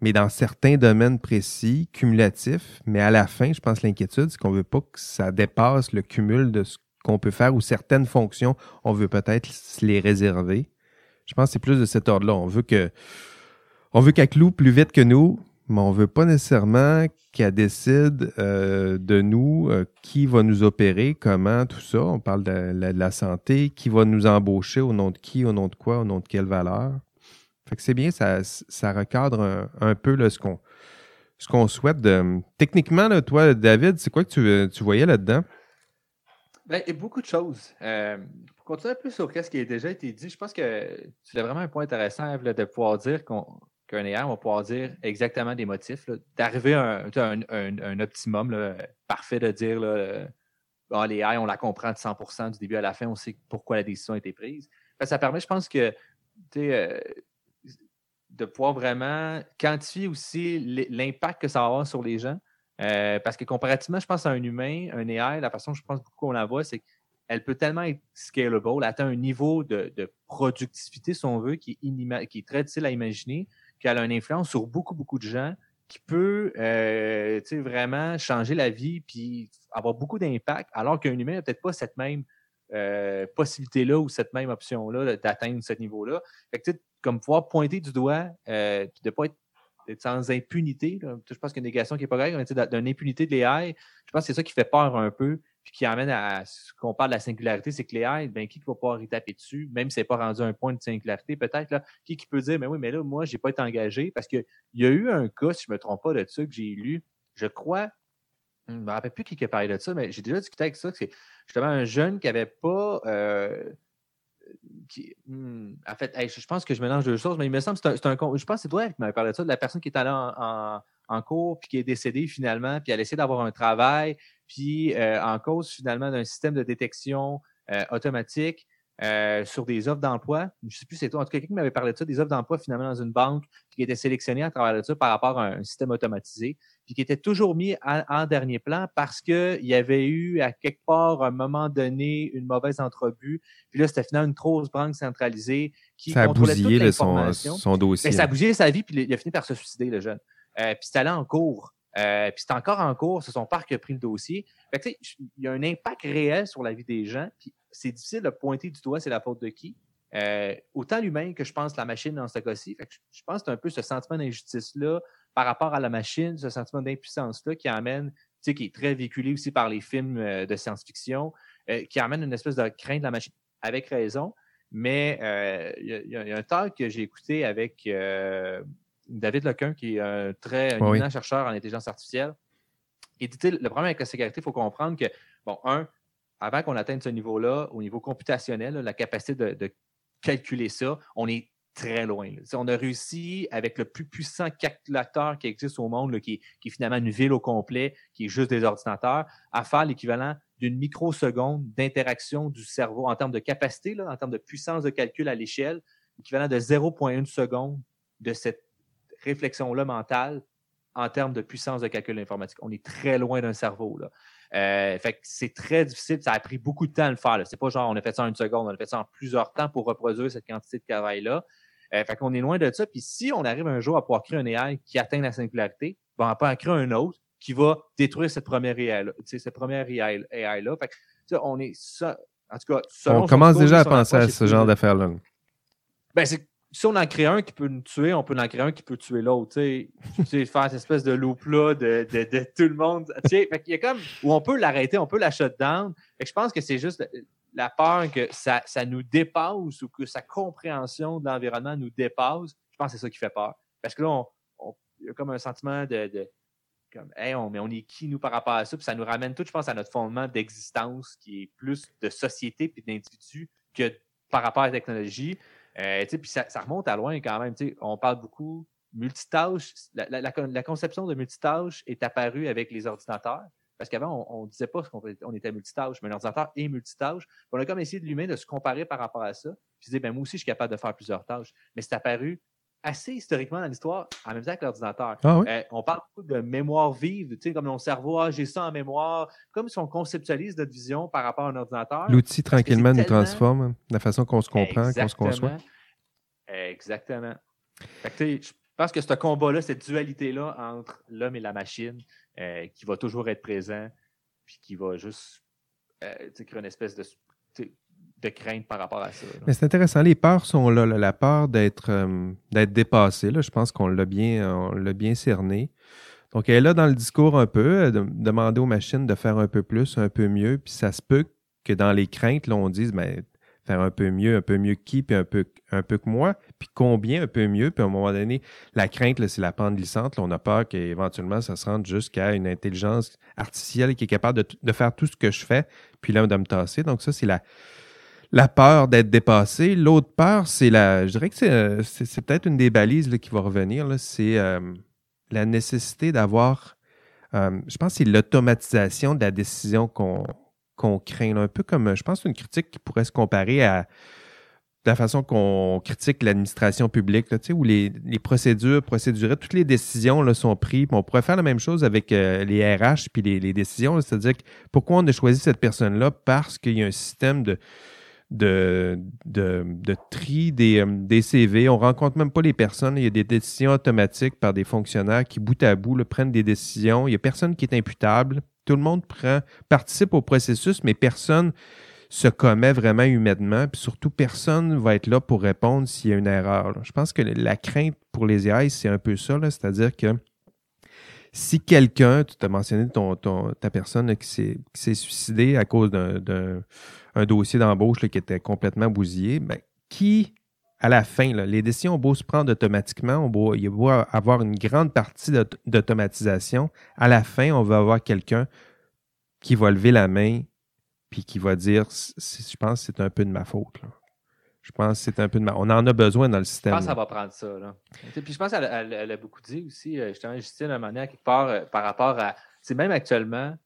mais dans certains domaines précis, cumulatifs. Mais à la fin, je pense l'inquiétude, c'est qu'on veut pas que ça dépasse le cumul de ce qu'on peut faire ou certaines fonctions, on veut peut-être les réserver. Je pense que c'est plus de cet ordre-là. On veut que on veut qu'elle cloue plus vite que nous, mais on veut pas nécessairement qu'elle décide euh, de nous euh, qui va nous opérer, comment, tout ça. On parle de la, santé, qui va nous embaucher, au nom de qui, au nom de quoi, au nom de quelle valeur. Fait que c'est bien, ça, ça recadre un, peu là, ce qu'on ce qu'on souhaite. Techniquement, toi, David, c'est quoi que tu, tu voyais là-dedans? Ben, il y a beaucoup de choses. Euh, pour continuer un peu sur ce qui a déjà été dit, je pense que tu as vraiment un point intéressant de pouvoir dire qu'on qu'un AI va pouvoir dire exactement des motifs, d'arriver à un, optimum parfait de dire là, bon, les AI, on la comprend de 100 du début à la fin, on sait pourquoi la décision a été prise. ça permet, je pense que euh, de pouvoir vraiment quantifier aussi l'impact que ça va avoir sur les gens. Euh, parce que comparativement, je pense à un humain, un AI, la façon que je pense beaucoup qu'on la voit, c'est qu'elle peut tellement être scalable, atteint un niveau de, productivité, si on veut, qui est, qui est très difficile à imaginer, qu'elle a une influence sur beaucoup, beaucoup de gens, qui peut euh, vraiment changer la vie puis avoir beaucoup d'impact, alors qu'un humain n'a peut-être pas cette même euh, possibilité-là ou cette même option-là d'atteindre ce niveau-là. Fait que, comme pouvoir pointer du doigt, euh, de ne pas être sans impunité. Je pense qu'il y a une négation qui n'est pas correcte, mais d'une impunité de l'AI, je pense que c'est ça qui fait peur un peu, puis qui amène à ce qu'on parle de la singularité, c'est que l'AI, ben, qui va pouvoir y taper dessus, même si n'est pas rendu un point de singularité, peut-être, là, qui, qui peut dire, mais oui, mais là, moi, je n'ai pas été engagé, parce qu'il y a eu un cas, si je me trompe pas de ça, que j'ai lu, je crois, je ne me rappelle plus qui a parlé de ça, mais j'ai déjà discuté avec ça, c'est justement un jeune qui n'avait pas. Euh, Hmm, en fait, je pense que je mélange deux choses, mais il me semble que c'est un, Je pense que c'est toi qui m'avait parlé de ça, de la personne qui est allée en, cours, puis qui est décédée finalement, puis elle a essayé d'avoir un travail, puis euh, en cause finalement d'un système de détection euh, automatique euh, sur des offres d'emploi. Je ne sais plus c'est toi. En tout cas, quelqu'un m'avait parlé de ça, des offres d'emploi finalement dans une banque qui était sélectionnées à travers ça par rapport à un, système automatisé, puis qui était toujours mis en, dernier plan parce qu'il y avait eu à quelque part, à un moment donné, une mauvaise entrevue. Puis là, c'était finalement une grosse banque centralisée qui ça a bousillé son, son, dossier. Mais ça a bousillé sa vie, puis il a fini par se suicider, le jeune. Euh, puis c'était allé en cours. Euh, puis c'est encore en cours, c'est son père qui a pris le dossier. Fait il y a un impact réel sur la vie des gens. Puis c'est difficile de pointer du doigt c'est la faute de qui. Euh, autant l'humain que je pense la machine dans ce cas-ci. Je pense que c'est un peu ce sentiment d'injustice-là par rapport à la machine, ce sentiment d'impuissance-là qui amène, tu sais, qui est très véhiculé aussi par les films euh, de science-fiction, euh, qui amène une espèce de crainte de la machine, avec raison. Mais il y, a un talk que j'ai écouté avec David Lequin, qui est un très un chercheur en intelligence artificielle. Et dit le problème avec la sécurité, il faut comprendre que, bon, un, avant qu'on atteigne ce niveau-là, au niveau computationnel, la capacité de, calculer ça, on est très loin. On a réussi avec le plus puissant calculateur qui existe au monde, qui, est, finalement une ville au complet, qui est juste des ordinateurs, à faire l'équivalent d'une microseconde d'interaction du cerveau en termes de capacité, en termes de puissance de calcul à l'échelle, l'équivalent de 0,1 seconde de cette réflexion-là mentale en termes de puissance de calcul informatique. On est très loin d'un cerveau. Euh, fait que c'est très difficile. Ça a pris beaucoup de temps à le faire. C'est pas genre on a fait ça en une seconde, on a fait ça en plusieurs temps pour reproduire cette quantité de travail-là. Euh, fait qu'on est loin de ça. Puis si on arrive un jour à pouvoir créer un AI qui atteint la singularité, ben, on va pas en créer un autre qui va détruire cette première AI-là. Cette première AI-là. Fait que, on est ça. En tout cas, on commence déjà à penser à ce genre d'affaires-là. Ben, c'est si on en crée un qui peut nous tuer, on peut en créer un qui peut tuer l'autre. Tu sais, faire cette espèce de loop-là de, de, tout le monde. Sais, il y a comme où on peut l'arrêter, on peut la shut down. je pense que c'est juste la peur que ça, ça nous dépasse ou que sa compréhension de l'environnement nous dépasse. Je pense que c'est ça qui fait peur. Parce que là, il y a comme un sentiment de, comme, on, mais on est qui, nous, par rapport à ça? Puis ça nous ramène tout, je pense, à notre fondement d'existence qui est plus de société puis d'individu que par rapport à la technologie. Euh, puis ça, remonte à loin quand même. On parle beaucoup multitâche. La, la, conception de multitâche est apparue avec les ordinateurs. Parce qu'avant, on ne disait pas qu'on on était multitâche, mais l'ordinateur est multitâche. On a comme essayé de l'humain de se comparer par rapport à ça. Puis dire, ben, moi aussi, je suis capable de faire plusieurs tâches. Mais c'est apparu assez historiquement dans l'histoire, en même temps que l'ordinateur. Ah euh, on parle beaucoup de mémoire vive, tu sais, comme mon cerveau, ah, j'ai ça en mémoire, comme si on conceptualise notre vision par rapport à un ordinateur. L'outil tranquillement nous transforme, la façon qu'on se comprend, qu'on se conçoit. Exactement. Fait je pense que ce combat-là, cette dualité-là entre l'homme et la machine, euh, qui va toujours être présent, puis qui va juste euh, créer une espèce de de crainte par rapport à ça. Mais c'est intéressant. Les peurs sont là. La peur d'être euh, dépassé. Là, je pense qu'on l'a bien, bien cerné. Donc, elle est là dans le discours un peu, euh, de demander aux machines de faire un peu plus, un peu mieux. Puis ça se peut que dans les craintes, on dise, ben, faire un peu mieux, un peu mieux qui, puis un peu, un peu que moi, puis combien un peu mieux. Puis à un moment donné, la crainte, c'est la pente glissante. On a peur qu'éventuellement, ça se rende jusqu'à une intelligence artificielle qui est capable de, de, faire tout ce que je fais, puis là, de me tasser. Donc ça, c'est la, la peur d'être dépassé. L'autre peur, c'est la. Je dirais que c'est, euh, peut-être une des balises qui va revenir. c'est euh, la nécessité d'avoir. Euh, je pense que c'est l'automatisation de la décision qu'on, craint. un peu comme. Je pense une critique qui pourrait se comparer à la façon qu'on critique l'administration publique, là, où les, les procédures, procédures, toutes les décisions là, sont prises. On pourrait faire la même chose avec les RH puis les, les décisions. C'est-à-dire pourquoi on a choisi cette personne-là? Parce qu'il y a un système de, de, de, tri des, euh, des, CV. On rencontre même pas les personnes. Il y a des décisions automatiques par des fonctionnaires qui, bout à bout, prennent des décisions. Il y a personne qui est imputable. Tout le monde prend, participe au processus, mais personne se commet vraiment humainement. Puis surtout, personne va être là pour répondre s'il y a une erreur. Je pense que la crainte pour les AI, c'est un peu ça. C'est-à-dire que si quelqu'un, tu t'as mentionné ton, ta personne qui s'est suicidée à cause d'un un dossier d'embauche qui était complètement bousillé, ben, qui, à la fin, les décisions ont beau se prendre automatiquement, on beau, il va avoir une grande partie d'automatisation. À la fin, on va avoir quelqu'un qui va lever la main puis qui va dire Je pense que c'est un peu de ma faute. Je pense que c'est un peu de ma... On en a besoin dans le système. Je pense que ça va prendre ça. Là. Puis je pense qu'elle elle, a beaucoup dit aussi, euh, justement, Justine, à un moment quelque part, euh, par rapport à. C'est même actuellement,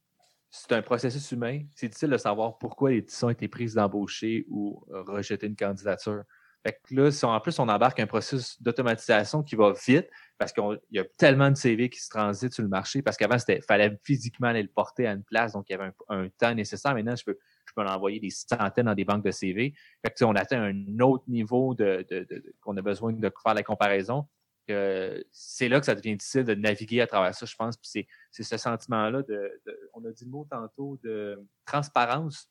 c'est un processus humain. C'est difficile de savoir pourquoi les décisions ont été prises d'embaucher ou euh, rejeter une candidature. Fait que là, si en plus on embarque un processus d'automatisation qui va vite, parce qu'il y a tellement de CV qui se transitent sur le marché, parce qu'avant, il fallait physiquement aller le porter à une place, donc il y avait un, temps nécessaire. Maintenant, je peux, je peux l'envoyer des centaines dans des banques de CV. Fait on atteint un autre niveau de, qu'on a besoin de faire la comparaison c'est là que ça devient difficile de naviguer à travers ça, je pense. Puis c'est ce sentiment-là de, On a dit le mot tantôt de transparence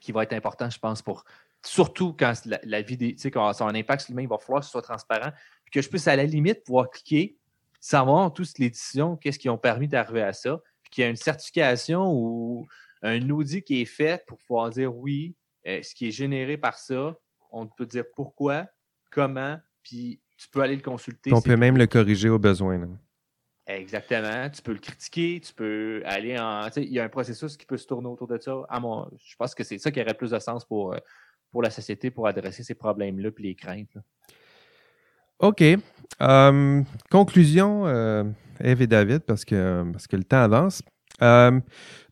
qui va être important, je pense, pour. Surtout quand la, vie. Tu sais, quand ça a un impact sur l'humain, il va falloir que ce soit transparent. Puis que je puisse à la limite pouvoir cliquer, savoir toutes les décisions, qu'est-ce qui ont permis d'arriver à ça. Puis qu'il y a une certification ou un audit qui est fait pour pouvoir dire oui, euh, ce qui est généré par ça, on peut dire pourquoi, comment, puis tu peux aller le consulter. On peut même le corriger au besoin. Exactement. Tu peux le critiquer, tu peux aller en. Il y a un processus qui peut se tourner autour de ça. À mon, je pense que c'est ça qui aurait plus de sens pour, euh, pour la société pour adresser ces problèmes-là et les craintes. OK. Euh, conclusion, euh, Eve et David, parce que, parce que le temps avance. Euh,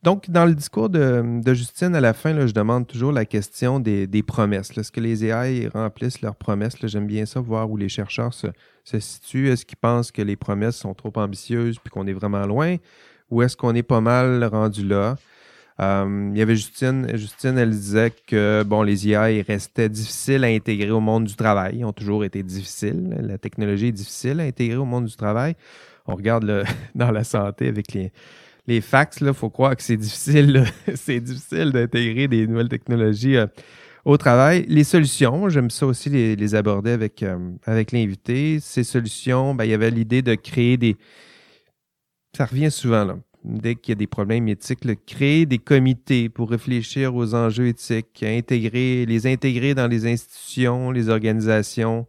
donc, dans le discours de, Justine, à la fin, je demande toujours la question des, promesses. Est-ce que les AI remplissent leurs promesses? J'aime bien ça, voir où les chercheurs se, situent. Est-ce qu'ils pensent que les promesses sont trop ambitieuses puis qu'on est vraiment loin? Ou est-ce qu'on est pas mal rendu là? Euh, il y avait Justine, Justine, elle disait que bon, les IA restaient difficiles à intégrer au monde du travail. Ils ont toujours été difficiles. La technologie est difficile à intégrer au monde du travail. On regarde [LAUGHS] dans la santé avec les, les fax, il faut croire que [LAUGHS] c'est difficile, d'intégrer des nouvelles technologies euh, au travail. Les solutions, j'aime ça aussi les, aborder avec, euh, avec l'invité. Ces solutions, ben, il y avait l'idée de créer des. Ça revient souvent, là. Dès qu'il y a des problèmes éthiques, créer des comités pour réfléchir aux enjeux éthiques, intégrer, les intégrer dans les institutions, les organisations,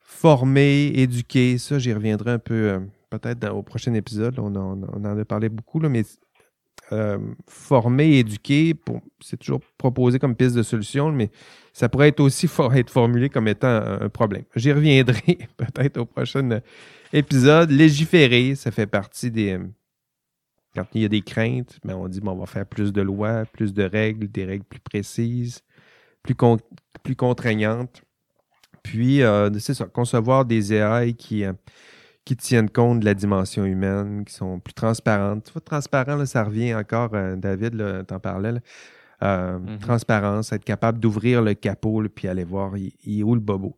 former, éduquer. Ça, j'y reviendrai un peu. Euh, peut-être au prochain épisode, on, en a parlé beaucoup, là, mais euh, former, éduquer, c'est toujours proposé comme piste de solution, mais ça pourrait être aussi [LAUGHS] être formulé comme étant un, problème. J'y reviendrai [LAUGHS] peut-être au prochain euh, épisode. Légiférer, ça fait partie des... euh, Quand il y a des craintes, ben on dit bon, on va faire plus de lois, plus de règles, des règles plus précises, plus, plus contraignantes. Puis, c'est ça, concevoir des AI qui, qui tiennent compte de la dimension humaine, qui sont plus transparentes. Tu vois, transparent, là, ça revient encore, euh, David, t'en parlais. là. Euh, Mhm. Transparence, être capable d'ouvrir le capot, là, puis aller voir, il, il est où le bobo?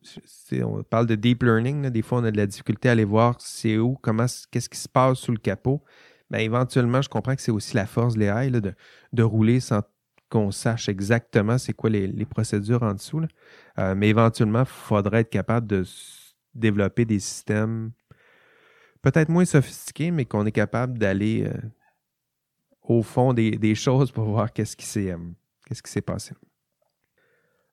On parle de deep learning, là, des fois on a de la difficulté à aller voir c'est où, comment, qu'est-ce qui se passe sous le capot. Ben, éventuellement, je comprends que c'est aussi la force de l'AI là, de, de rouler sans qu'on sache exactement c'est quoi les, les procédures en dessous. là. Euh, mais éventuellement, il faudrait être capable de développer des systèmes peut-être moins sophistiqués, mais qu'on est capable d'aller euh, au fond des, choses pour voir qu'est-ce qui s'est euh, qu'est-ce qui s'est passé.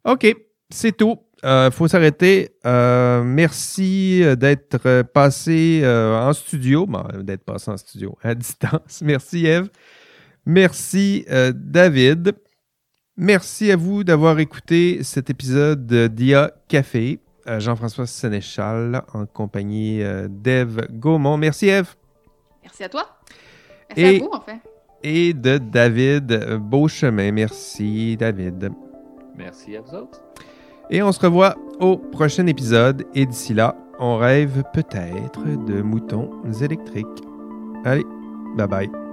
OK, c'est tout. Il faut s'arrêter. Euh, merci euh, d'être euh, passé euh, en studio. Bon, euh, d'être passé en studio à [LAUGHS] distance. Merci, Eve. Merci, euh, David. Merci à vous d'avoir écouté cet épisode d'IA Café. Euh, Jean-François Sénéchal en compagnie euh, d'Ève Gaumont. Merci, Eve. Merci à toi. Merci Et- à vous, en fait. Et de David Beauchemin. Merci, David. Merci à vous autres. Et on se revoit au prochain épisode. Et d'ici là, on rêve peut-être de moutons électriques. Allez, bye bye.